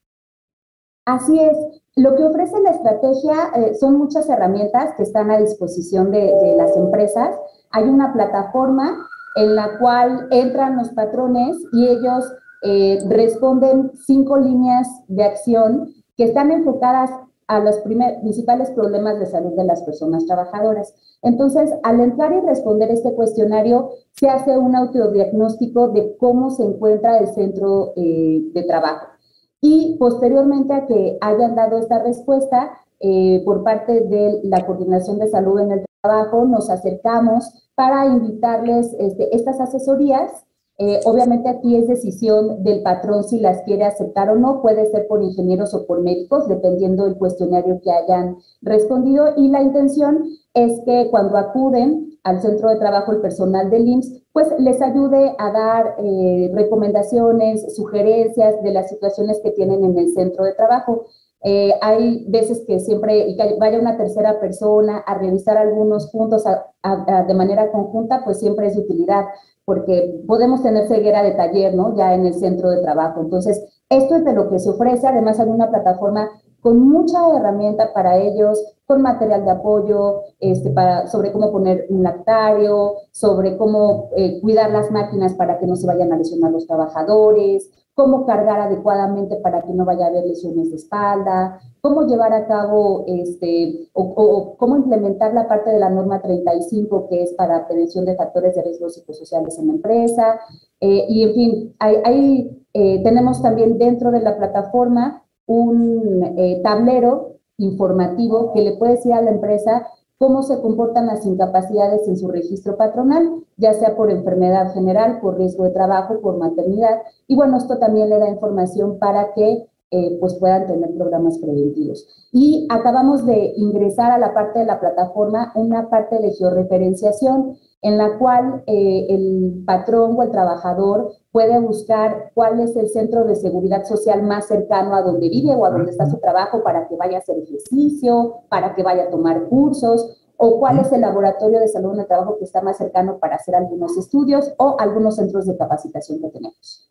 Así es. Lo que ofrece la estrategia eh, son muchas herramientas que están a disposición de, las empresas. Hay una plataforma en la cual entran los patrones y ellos eh, responden cinco líneas de acción que están enfocadas a los principales problemas de salud de las personas trabajadoras. Entonces, al entrar y responder este cuestionario, se hace un autodiagnóstico de cómo se encuentra el centro eh, de trabajo y posteriormente a que hayan dado esta respuesta eh, por parte de la Coordinación de Salud en el Trabajo, nos acercamos para invitarles este, estas asesorías Eh, obviamente aquí es decisión del patrón si las quiere aceptar o no, puede ser por ingenieros o por médicos, dependiendo del cuestionario que hayan respondido. Y la intención es que cuando acuden al centro de trabajo el personal del IMSS, pues les ayude a dar eh, recomendaciones, sugerencias de las situaciones que tienen en el centro de trabajo. Eh, hay veces que siempre vaya una tercera persona a revisar algunos puntos de manera conjunta, pues siempre es utilidad, porque podemos tener ceguera de taller, ¿no? Ya en el centro de trabajo. Entonces, esto es de lo que se ofrece. Además, hay una plataforma con mucha herramienta para ellos, con material de apoyo, este, para, sobre cómo poner un lactario, sobre cómo eh, cuidar las máquinas para que no se vayan a lesionar los trabajadores, cómo cargar adecuadamente para que no vaya a haber lesiones de espalda, cómo llevar a cabo este, o, cómo implementar la parte de la norma 35 que es para prevención de factores de riesgo psicosociales en la empresa. Eh, y en fin, hay, eh, tenemos también dentro de la plataforma un eh, tablero informativo que le puede decir a la empresa cómo se comportan las incapacidades en su registro patronal, ya sea por enfermedad general, por riesgo de trabajo, por maternidad. Y bueno, esto también le da información para que eh, pues puedan tener programas preventivos. Y acabamos de ingresar a la parte de la plataforma una parte de georreferenciación en la cual eh, el patrón o el trabajador puede buscar cuál es el centro de seguridad social más cercano a donde vive o a donde está su trabajo para que vaya a hacer ejercicio, para que vaya a tomar cursos, o cuál es el laboratorio de salud en el trabajo que está más cercano para hacer algunos estudios o algunos centros de capacitación que tenemos.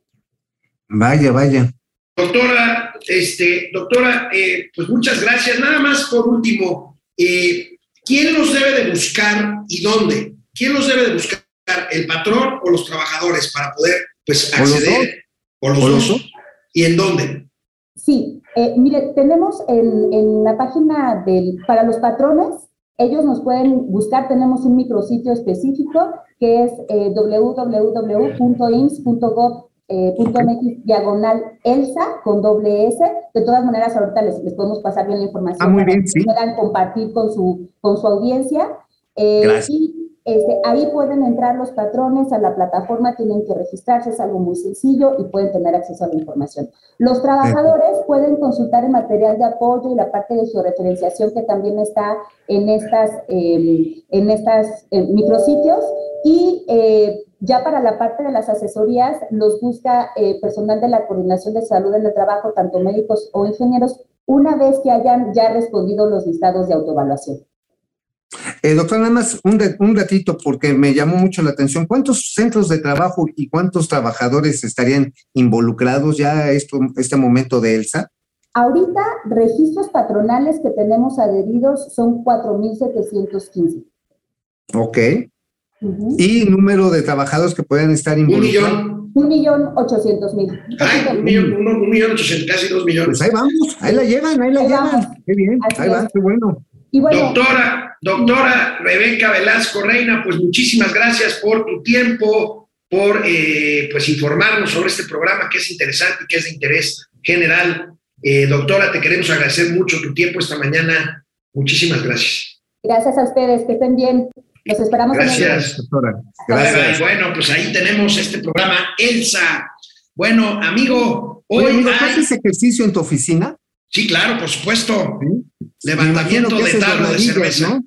Vaya, vaya.
Doctora, este, doctora, eh, pues muchas gracias. Nada más por último, eh, ¿quién los debe de buscar y dónde? ¿quién los debe de buscar? ¿El patrón o los trabajadores para poder pues, acceder? ¿O los, dos? ¿Y en dónde?
Sí, eh, mire, tenemos en, la página del, para los patrones, ellos nos pueden buscar, tenemos un micrositio específico que es eh, www.ims.gov.mx eh, diagonal ELSA con doble S. De todas maneras, ahorita les, les podemos pasar bien la información
ah, muy bien, para que
puedan compartir con su, con su audiencia. Eh, Gracias. Este, ahí pueden entrar los patrones a la plataforma, tienen que registrarse, es algo muy sencillo y pueden tener acceso a la información. Los trabajadores pueden consultar el material de apoyo y la parte de georreferenciación que también está en estas, em, en estas eh, micrositios y eh, ya para la parte de las asesorías los busca eh, personal de la Coordinación de Salud en el Trabajo, tanto médicos o ingenieros, una vez que hayan ya respondido los listados de autoevaluación.
Eh, doctor, nada más un, un, ratito porque me llamó mucho la atención. ¿Cuántos centros de trabajo y cuántos trabajadores estarían involucrados ya esto, este momento de ELSA?
Ahorita, registros patronales que tenemos adheridos son 4.715.
Ok. ¿Y número de trabajadores que puedan estar
involucrados? Un millón.
Un millón ochocientos mil.
un millón, un, millón ochocientos, casi dos millones.
Pues ahí vamos, ahí la llevan, ahí la llevan. Qué bien, ahí va, qué bueno
doctora, doctora Rebeca Velasco Reina, pues muchísimas gracias por tu tiempo, por eh, pues informarnos sobre este programa que es interesante y que es de interés general. Eh, doctora, te queremos agradecer mucho tu tiempo esta mañana. Muchísimas gracias.
Gracias a ustedes, que estén bien. Los esperamos.
Gracias, doctora. Gracias. Bueno, pues ahí tenemos este programa ELSA. Bueno, amigo,
hoy ¿haces ejercicio en tu oficina?
Sí, claro, por supuesto. Levantamiento de tarro de cerveza.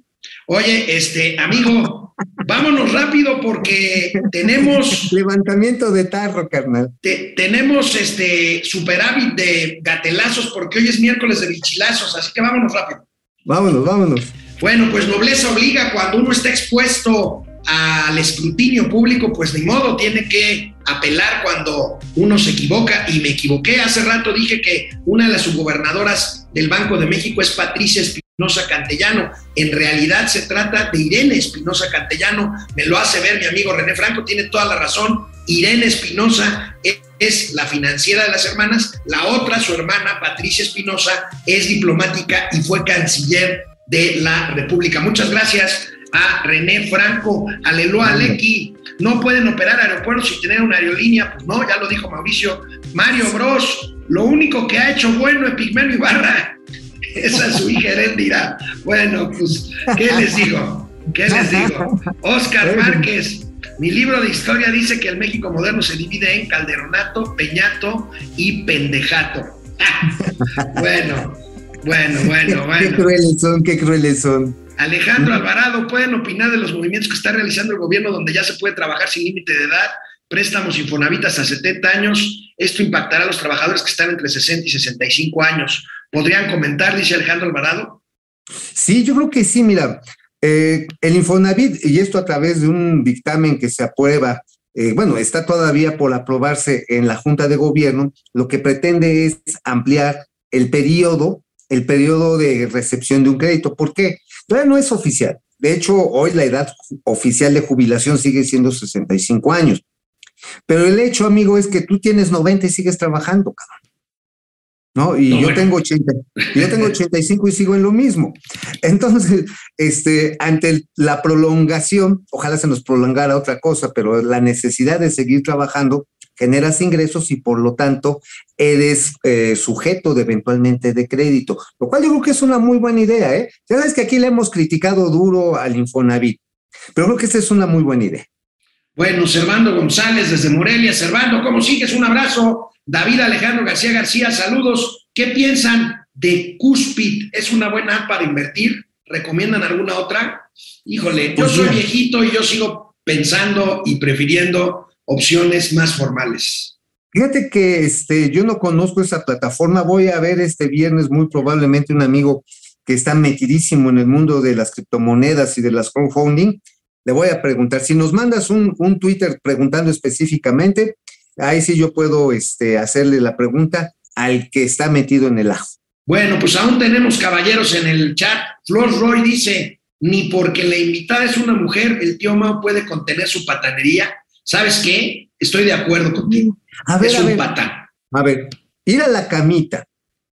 Oye, este, amigo, vámonos rápido porque tenemos. (laughs)
Levantamiento de tarro, carnal.
tenemos este superávit de gatelazos porque hoy es miércoles de bichilazos, así que vámonos rápido.
Vámonos, vámonos.
Bueno, pues nobleza obliga cuando uno está expuesto al escrutinio público, pues ni modo, tiene que apelar cuando uno se equivoca y me equivoqué. Hace rato dije que una de las subgobernadoras del Banco de México es Patricia Espinosa Cantellano. En realidad se trata de Irene Espinosa Cantellano. Me lo hace ver mi amigo René Franco, tiene toda la razón. Irene Espinosa es la financiera de las hermanas. La otra, su hermana Patricia Espinosa, es diplomática y fue canciller de la República. Muchas gracias a René Franco, Aleluya Lecky. No pueden operar aeropuertos y tener una aerolínea, pues no, ya lo dijo Mauricio. Mario Bros, lo único que ha hecho bueno es Pigmeno Ibarra. (laughs) Esa es su hija Heréndira. Bueno, pues, ¿qué les digo? ¿Qué les digo? Oscar Márquez, Mi libro de historia dice que el México moderno se divide en calderonato, peñato y pendejato. (laughs) bueno, bueno, bueno, (laughs) bueno.
Qué crueles son, qué crueles son.
Alejandro Alvarado, ¿pueden opinar de los movimientos que está realizando el gobierno donde ya se puede trabajar sin límite de edad? Préstamos Infonavit hasta 70 años. Esto impactará a los trabajadores que están entre 60 y 65 años. ¿Podrían comentar, dice Alejandro Alvarado?
Sí, yo creo que sí, mira, eh, el Infonavit, y esto a través de un dictamen que se aprueba, eh, bueno, está todavía por aprobarse en la Junta de Gobierno, lo que pretende es ampliar el periodo, el periodo de recepción de un crédito. ¿Por qué? Todavía no es oficial. De hecho, hoy la edad oficial de jubilación sigue siendo 65 años. Pero el hecho, amigo, es que tú tienes 90 y sigues trabajando, cabrón. ¿no? Y
No,
yo,
bueno.
tengo 80, yo tengo (laughs) 85 y sigo en lo mismo. Entonces, este, ante la prolongación, ojalá se nos prolongara otra cosa, pero la necesidad de seguir trabajando generas ingresos y por lo tanto eres eh, sujeto de eventualmente de crédito, lo cual yo creo que es una muy buena idea, ¿eh? Ya sabes que aquí le hemos criticado duro al Infonavit, pero creo que esta es una muy buena idea.
Bueno, Servando González desde Morelia. Servando, ¿cómo sigues? Un abrazo. David Alejandro García García, saludos. ¿Qué piensan de Cuspid? ¿Es una buena app para invertir? ¿Recomiendan alguna otra? Híjole, yo
Pues
soy viejito y yo sigo pensando y prefiriendo opciones más formales.
Fíjate que este, yo no conozco esa plataforma. Voy a ver este viernes muy probablemente un amigo que está metidísimo en el mundo de las criptomonedas y de las crowdfunding. Le voy a preguntar, si nos mandas un, un Twitter preguntando específicamente, ahí sí yo puedo este, hacerle la pregunta al que está metido en el ajo.
Bueno, pues aún tenemos caballeros en el chat. Flor Roy dice, ni porque la invitada es una mujer, el tío Mao puede contener su patanería. ¿Sabes qué? Estoy de acuerdo contigo.
A ver,
es
a
un
ver,
patán.
a ver, ir a la camita.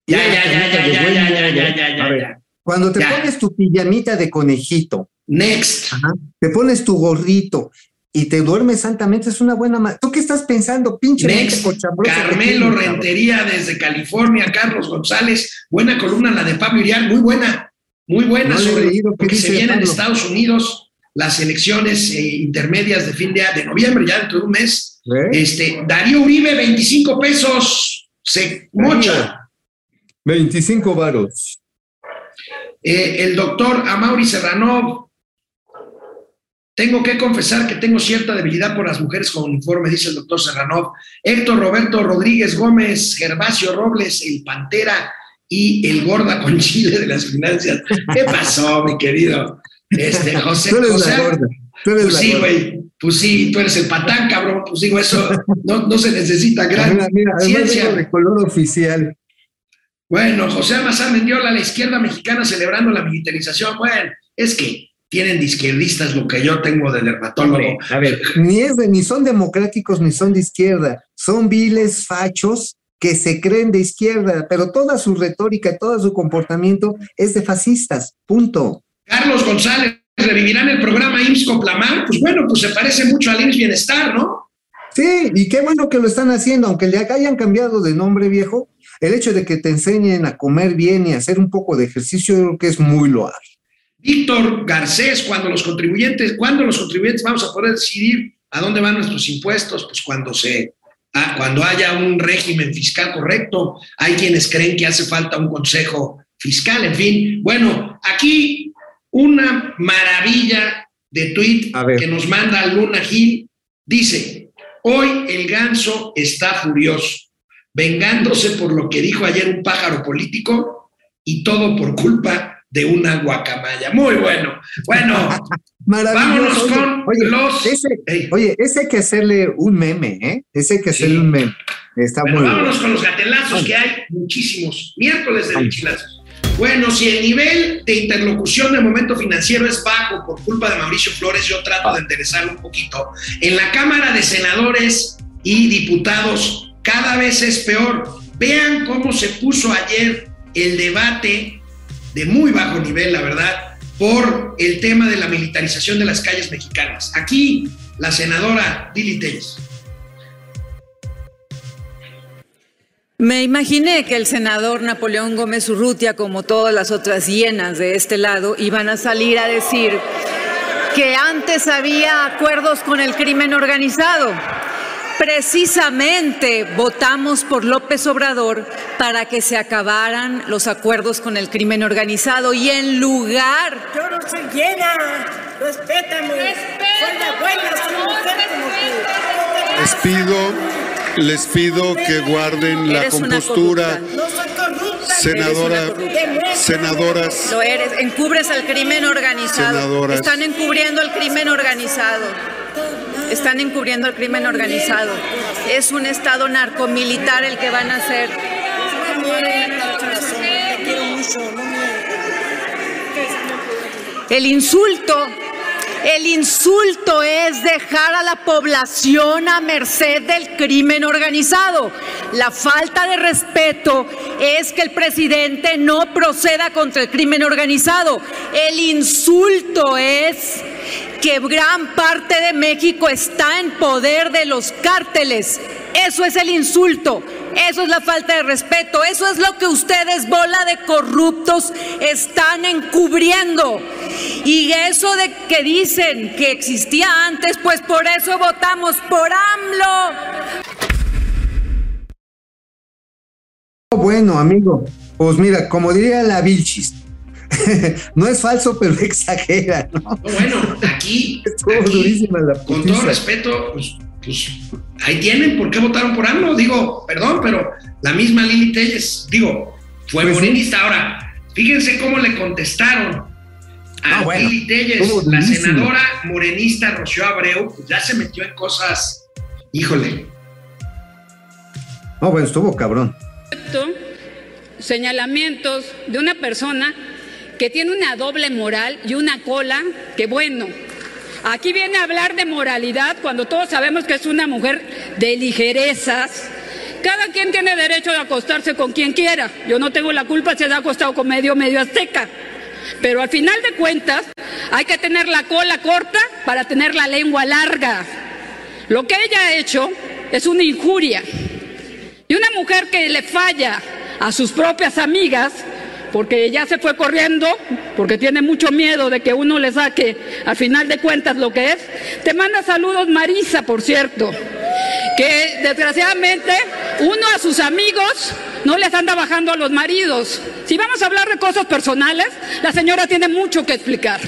Ya, ya, ya,
camita
ya, ya, ya, ya, ya, ya, ya,
A ver,
ya.
Cuando te pones tu pijamita de conejito,
Next.
te pones tu gorrito y te duermes santamente, es una buena... ¿Tú qué estás pensando, pinche
Next. Carmelo
cabrón?
Rentería desde California, Carlos González, buena columna la de Pablo Iriar, muy buena, muy buena
No
sobre
leído,
lo
¿qué
que se viene en? Estados Unidos, las elecciones eh, intermedias de fin de, de noviembre, ya dentro de un mes.
¿Eh?
Este, Darío Uribe, 25 pesos, se mocha.
25 varos.
Eh, el doctor Amaury Serrano, tengo que confesar que tengo cierta debilidad por las mujeres con uniforme, dice el doctor Serrano. Héctor Roberto Rodríguez Gómez, Gervasio Robles, el Pantera y el Gorda con Chile de las finanzas. ¿Qué pasó, mi querido? Este, José,
Tú eres
José-
la gorda. Tú eres
Pues
la
sí, güey. Pues sí, tú eres el patán, cabrón. Pues digo, eso no, no se necesita gran
Mira, mira, además
ciencia.
de color oficial.
Bueno, José Almazán Mendiola, la izquierda mexicana celebrando la militarización. Bueno, es que tienen de izquierdistas lo que yo tengo de dermatólogo.
A ver, ni, es de- ni son democráticos ni son de izquierda, son viles fachos que se creen de izquierda, pero toda su retórica, todo su comportamiento es de fascistas, punto.
Carlos González, ¿revivirán el programa IMSS Coplamar? Pues bueno, pues se parece mucho al IMSS Bienestar, ¿no?
Sí, y qué bueno que lo están haciendo, aunque le hayan cambiado de nombre viejo, el hecho de que te enseñen a comer bien y a hacer un poco de ejercicio, creo que es muy loable.
Víctor Garcés, cuando los contribuyentes, cuando los contribuyentes vamos a poder decidir a dónde van nuestros impuestos, pues cuando se ah, cuando haya un régimen fiscal correcto, hay quienes creen que hace falta un consejo fiscal, en fin. Bueno, aquí una maravilla de tweet que nos manda Luna Gil dice: Hoy el ganso está furioso, vengándose por lo que dijo ayer un pájaro político y todo por culpa de una guacamaya. Muy bueno. Bueno, (laughs)
Maravilloso.
Vámonos con
oye,
los-
Ese, oye, ese hay que hacerle un meme, ¿eh? Ese hay que hacerle
Sí.
un meme. Está
Bueno,
muy
vámonos con los gatelazos que hay muchísimos. Miércoles de bichilazos. Bueno, si el nivel de interlocución del momento financiero es bajo por culpa de Mauricio Flores, yo trato de enderezarlo un poquito. En la Cámara de Senadores y Diputados cada vez es peor. Vean cómo se puso ayer el debate de muy bajo nivel, la verdad, por el tema de la militarización de las calles mexicanas. Aquí, la senadora Lili Telles.
Me imaginé que el senador Napoleón Gómez Urrutia, como todas las otras hienas de este lado, iban a salir a decir que antes había acuerdos con el crimen organizado. Precisamente votamos por López Obrador para que se acabaran los acuerdos con el crimen organizado y en lugar...
Yo no soy llena, respétame. Soy la buena, soy mujer como tú.
Les pido, les pido que guarden la compostura. Senadora, senadoras,
Lo eres, encubres al crimen organizado.
Senadoras.
Están encubriendo al crimen organizado. Están encubriendo al crimen organizado. Es un estado narcomilitar el que van a hacer. El insulto, el insulto es dejar a la población a merced del crimen organizado. La falta de respeto es que el presidente no proceda contra el crimen organizado. El insulto es que gran parte de México está en poder de los cárteles. Eso es el insulto. Eso es la falta de respeto. Eso es lo que ustedes, bola de corruptos, están encubriendo. Y eso de que dicen que existía antes, pues por eso votamos por AMLO.
Bueno, amigo, pues mira, como diría la Vilchis, (laughs) no es falso, pero (laughs) exagera, ¿no?
No, bueno, aquí,
Estuvo
aquí,
durísima la
con todo respeto, pues, pues, ahí tienen por qué votaron por AMLO. Digo, perdón, pero la misma Lili Telles, digo, fue
Pues sí.
morenista. Ahora, fíjense cómo le contestaron a
bueno,
Lili Telles, la senadora morenista Rocío Abreu, pues ya se metió en cosas, híjole,
No, bueno, estuvo cabrón.
señalamientos de una persona que tiene una doble moral y una cola que bueno. Aquí viene a hablar de moralidad cuando todos sabemos que es una mujer de ligerezas. Cada quien tiene derecho de acostarse con quien quiera. Yo no tengo la culpa si se ha acostado con medio medio azteca. Pero al final de cuentas hay que tener la cola corta para tener la lengua larga. Lo que ella ha hecho es una injuria. Y una mujer que le falla a sus propias amigas, porque ya se fue corriendo, porque tiene mucho miedo de que uno le saque al final de cuentas lo que es, te manda saludos Marisa, por cierto, que desgraciadamente uno a sus amigos no les anda bajando a los maridos. Si vamos a hablar de cosas personales, la señora tiene mucho que explicar.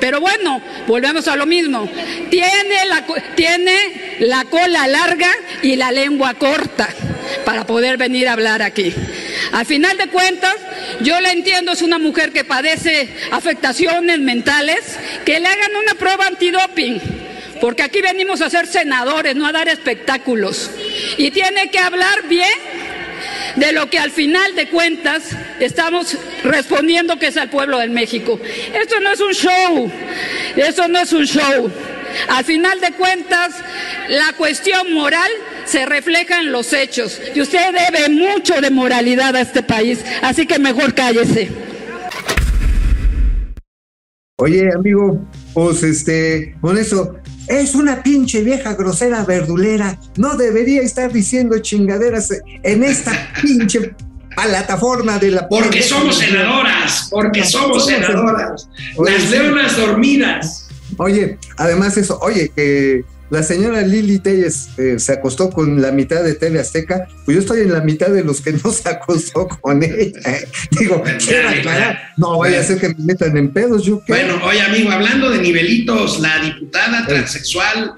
Pero bueno, volvemos a lo mismo. Tiene la, tiene la cola larga y la lengua corta para poder venir a hablar aquí. Al final de cuentas, yo la entiendo, es una mujer que padece afectaciones mentales, que le hagan una prueba antidoping. Porque aquí venimos a ser senadores, no a dar espectáculos. Y tiene que hablar bien de lo que al final de cuentas estamos respondiendo que es al pueblo de México. Esto no es un show, esto no es un show. Al final de cuentas, la cuestión moral se refleja en los hechos y usted debe mucho de moralidad a este país, así que mejor cállese.
Oye, amigo, pues este, con eso, es una pinche vieja grosera verdulera. No debería estar diciendo chingaderas en esta pinche plataforma de la
porque somos senadoras, porque somos senadoras,
Oye,
las
sí.
leonas dormidas.
Oye, además eso, oye, que la señora Lili Telles eh, se acostó con la mitad de TV Azteca, pues yo estoy en la mitad de los que no se acostó con ella. (laughs) Digo, quiero aclarar, no vaya a ser que me metan en pedos, yo qué.
Bueno, oye amigo, hablando de nivelitos, la diputada transexual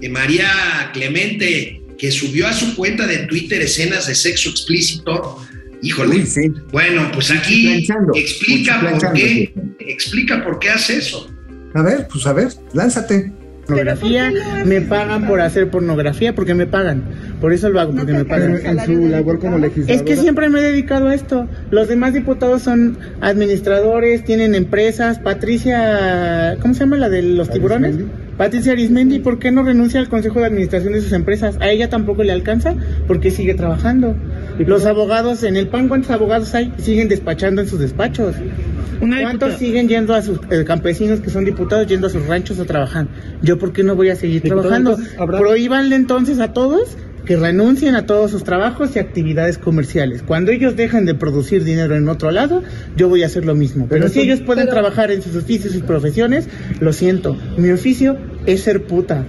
eh, María Clemente, que subió a su cuenta de Twitter escenas de sexo explícito, híjole.
Uy, sí.
Bueno, pues aquí explica por qué, explica por qué hace eso.
A ver, pues a ver, lánzate.
pornografía, me pagan por hacer pornografía porque me pagan. Por eso lo hago, porque me pagan.
En su labor como legisladora.
Es que siempre me he dedicado a esto. Los demás diputados son administradores, tienen empresas. Patricia, ¿cómo se llama la de los tiburones? Patricia Arismendi, ¿por qué no renuncia al consejo de administración de sus empresas? A ella tampoco le alcanza porque sigue trabajando. Los abogados en el PAN, ¿cuántos abogados hay? Siguen despachando en sus despachos. ¿Cuántos siguen yendo a sus eh, campesinos que son diputados, yendo a sus ranchos a trabajar? Yo, ¿por qué no voy a seguir trabajando?
entonces, ¿habrá-
Prohíbanle entonces a todos que renuncien a todos sus trabajos y actividades comerciales. Cuando ellos dejen de producir dinero en otro lado, yo voy a hacer lo mismo. Pero, si ellos pueden trabajar en sus oficios y profesiones, lo siento, mi oficio es ser puta.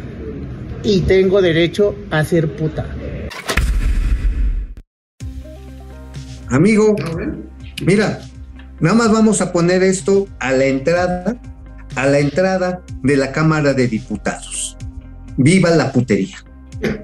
Y tengo derecho a ser puta.
Amigo, mira, nada más vamos a poner esto a la entrada, a la entrada de la Cámara de Diputados. Viva la putería.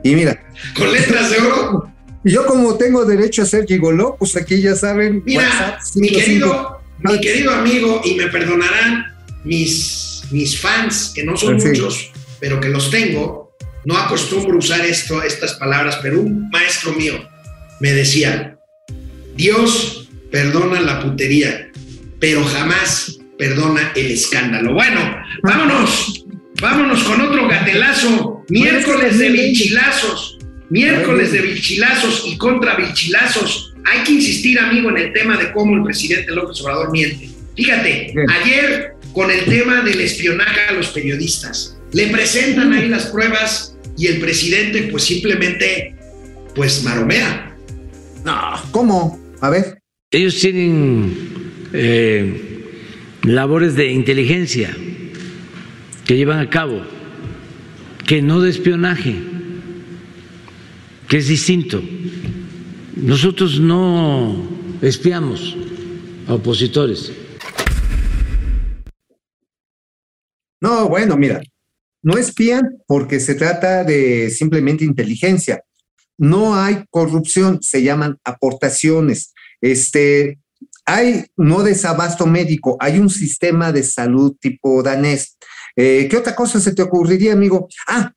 Y mira.
Con letras de oro.
Yo como tengo derecho a ser gigoló, pues aquí ya saben.
Mira,
WhatsApp,
mi, querido, mi querido amigo, y me perdonarán mis, mis fans, que no son
Sí.
muchos, pero que los tengo, no acostumbro usar esto, estas palabras, pero un maestro mío me decía, Dios perdona la putería, pero jamás perdona el escándalo. Bueno, vámonos, vámonos con otro gatelazo, miércoles de bichilazos, miércoles de bichilazos y contra bichilazos. Hay que insistir, amigo, en el tema de cómo el presidente López Obrador miente. Fíjate, ayer con el tema del espionaje a los periodistas, le presentan ahí las pruebas y el presidente pues simplemente pues maromea.
No, ¿cómo? A ver.
Ellos tienen eh, labores de inteligencia que llevan a cabo, que no de espionaje, que es distinto. Nosotros no espiamos a opositores.
No, bueno, mira, no espían porque se trata de simplemente inteligencia. No hay corrupción, se llaman aportaciones. Este, hay no desabasto médico, hay un sistema de salud tipo danés. Eh, ¿Qué otra cosa se te ocurriría, amigo? Ah,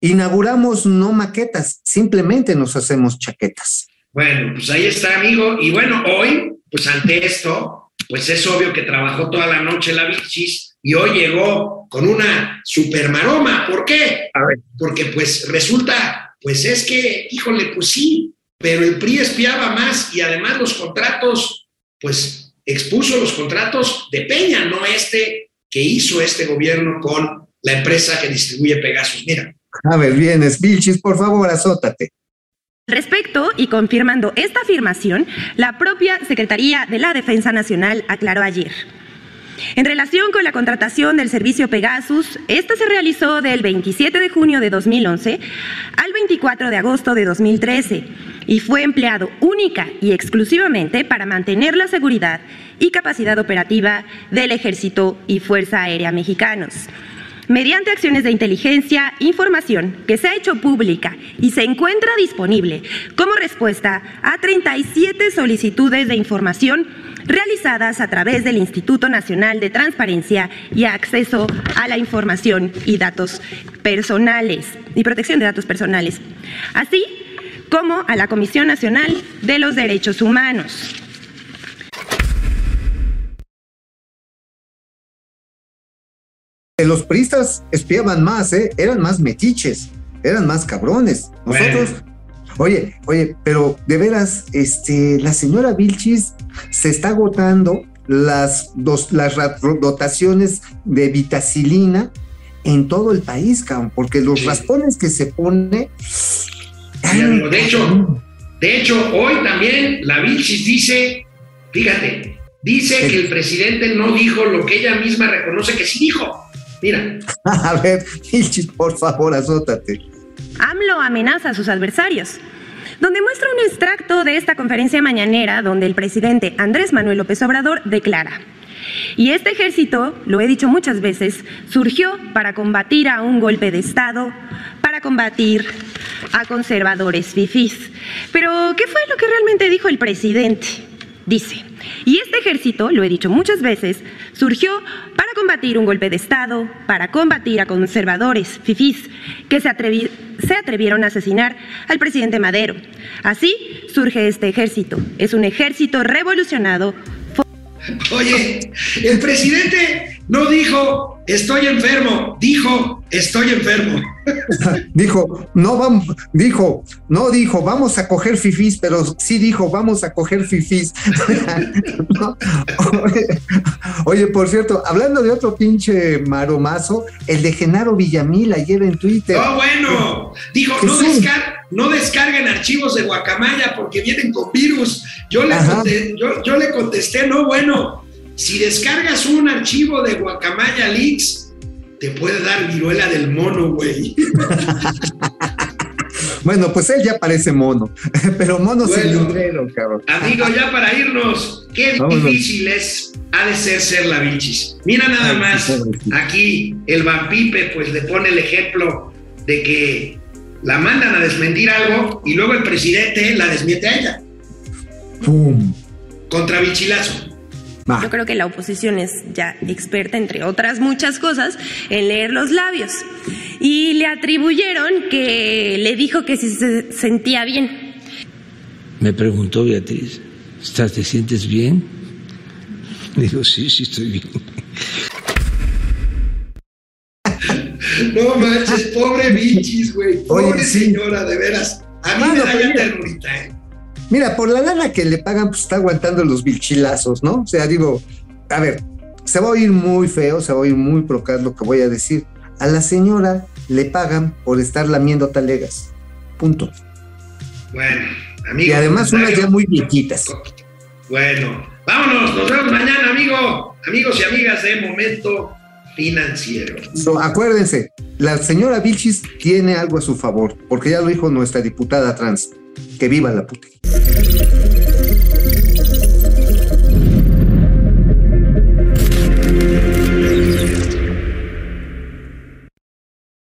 inauguramos no maquetas, simplemente nos hacemos chaquetas.
Bueno, pues ahí está, amigo. Y bueno, hoy, pues ante esto, pues es obvio que trabajó toda la noche la bichis y hoy llegó con una super maroma. ¿Por qué? Porque pues resulta, pues es que, híjole, pues sí, pero el PRI espiaba más y además los contratos, pues expuso los contratos de Peña, no este que hizo este gobierno con la empresa que distribuye Pegasus. Mira.
A ver, vienes, Vilchis, por favor, azótate.
Respecto y confirmando esta afirmación, la propia Secretaría de la Defensa Nacional aclaró ayer. En relación con la contratación del servicio Pegasus, esta se realizó del 27 de junio de 2011 al 24 de agosto de 2013 y fue empleado única y exclusivamente para mantener la seguridad y capacidad operativa del Ejército y Fuerza Aérea Mexicanos. Mediante acciones de inteligencia, información que se ha hecho pública y se encuentra disponible como respuesta a 37 solicitudes de información realizadas a través del Instituto Nacional de Transparencia y Acceso a la Información y Datos Personales y Protección de Datos Personales, así como a la Comisión Nacional de los Derechos Humanos.
Los priistas espiaban más, ¿eh? Eran más metiches, eran más cabrones. Nosotros, oye, oye, pero de veras, este, la señora Vilchis se está agotando las, dos, las dotaciones de vitacilina en todo el país, cabrón, porque los raspones que se pone.
Sí, amigo, de hecho, de hecho, hoy también la Vilchis dice, fíjate, dice que el presidente no dijo lo que ella misma reconoce que sí dijo. Mira. (laughs)
A ver, Vilchis, por favor, azótate.
AMLO amenaza a sus adversarios, donde muestra un extracto de esta conferencia mañanera donde el presidente Andrés Manuel López Obrador declara, y este ejército, lo he dicho muchas veces, surgió para combatir a un golpe de Estado, para combatir a conservadores fifís. Pero, ¿qué fue lo que realmente dijo el presidente? Dice, y este ejército, lo he dicho muchas veces, surgió para combatir un golpe de Estado, para combatir a conservadores fifís que se, se atrevieron a asesinar al presidente Madero. Así surge este ejército. Es un ejército revolucionado
Oye, el presidente no dijo estoy enfermo, dijo estoy enfermo. (laughs)
Dijo, no vamos, dijo, no dijo, vamos a coger fifís, pero sí dijo, vamos a coger fifís. (laughs) No, oye, oye, por cierto, hablando de otro pinche maromazo, el de Genaro Villamil ayer en Twitter.
No, bueno, dijo, no, descar- no descarguen archivos de Guacamaya porque vienen con virus. Yo le, yo, yo le contesté, no, bueno, si descargas un archivo de Guacamaya Leaks, te puede dar viruela del mono, güey. (laughs)
Bueno, pues él ya parece mono, (laughs) pero mono
Bueno.
cilindrero, cabrón.
Amigo, ya para irnos, qué
Vámonos.
difícil es, ha de ser ser la bichis. Mira nada
Ay,
más, aquí el vampipe pues le pone el ejemplo de que la mandan a desmentir algo y luego el presidente la desmiente a ella,
¡Pum!
contra
Yo creo que la oposición es ya experta, entre otras muchas cosas, en leer los labios. Y le atribuyeron que le dijo que si se sentía bien.
Me preguntó Beatriz, ¿estás, ¿te sientes bien? Digo, sí, sí estoy bien. (laughs)
No manches, pobre bichis, güey. Pobre
Oye, sí.
señora, de veras. A mí me da
pues
ya ¿eh?
Mira, por la lana que le pagan, pues está aguantando los vilchilazos, ¿no? O sea, digo, a ver, se va a oír muy feo, se va a oír muy procar lo que voy a decir. A la señora le pagan por estar lamiendo talegas. Punto.
Bueno, amigo.
Y además unas ya muy viejitas.
Bueno, vámonos, nos vemos mañana, amigo. Amigos y amigas de Momento Financiero.
So, acuérdense, la señora Vilchis tiene algo a su favor, porque ya lo dijo nuestra diputada trans. Que viva la puta.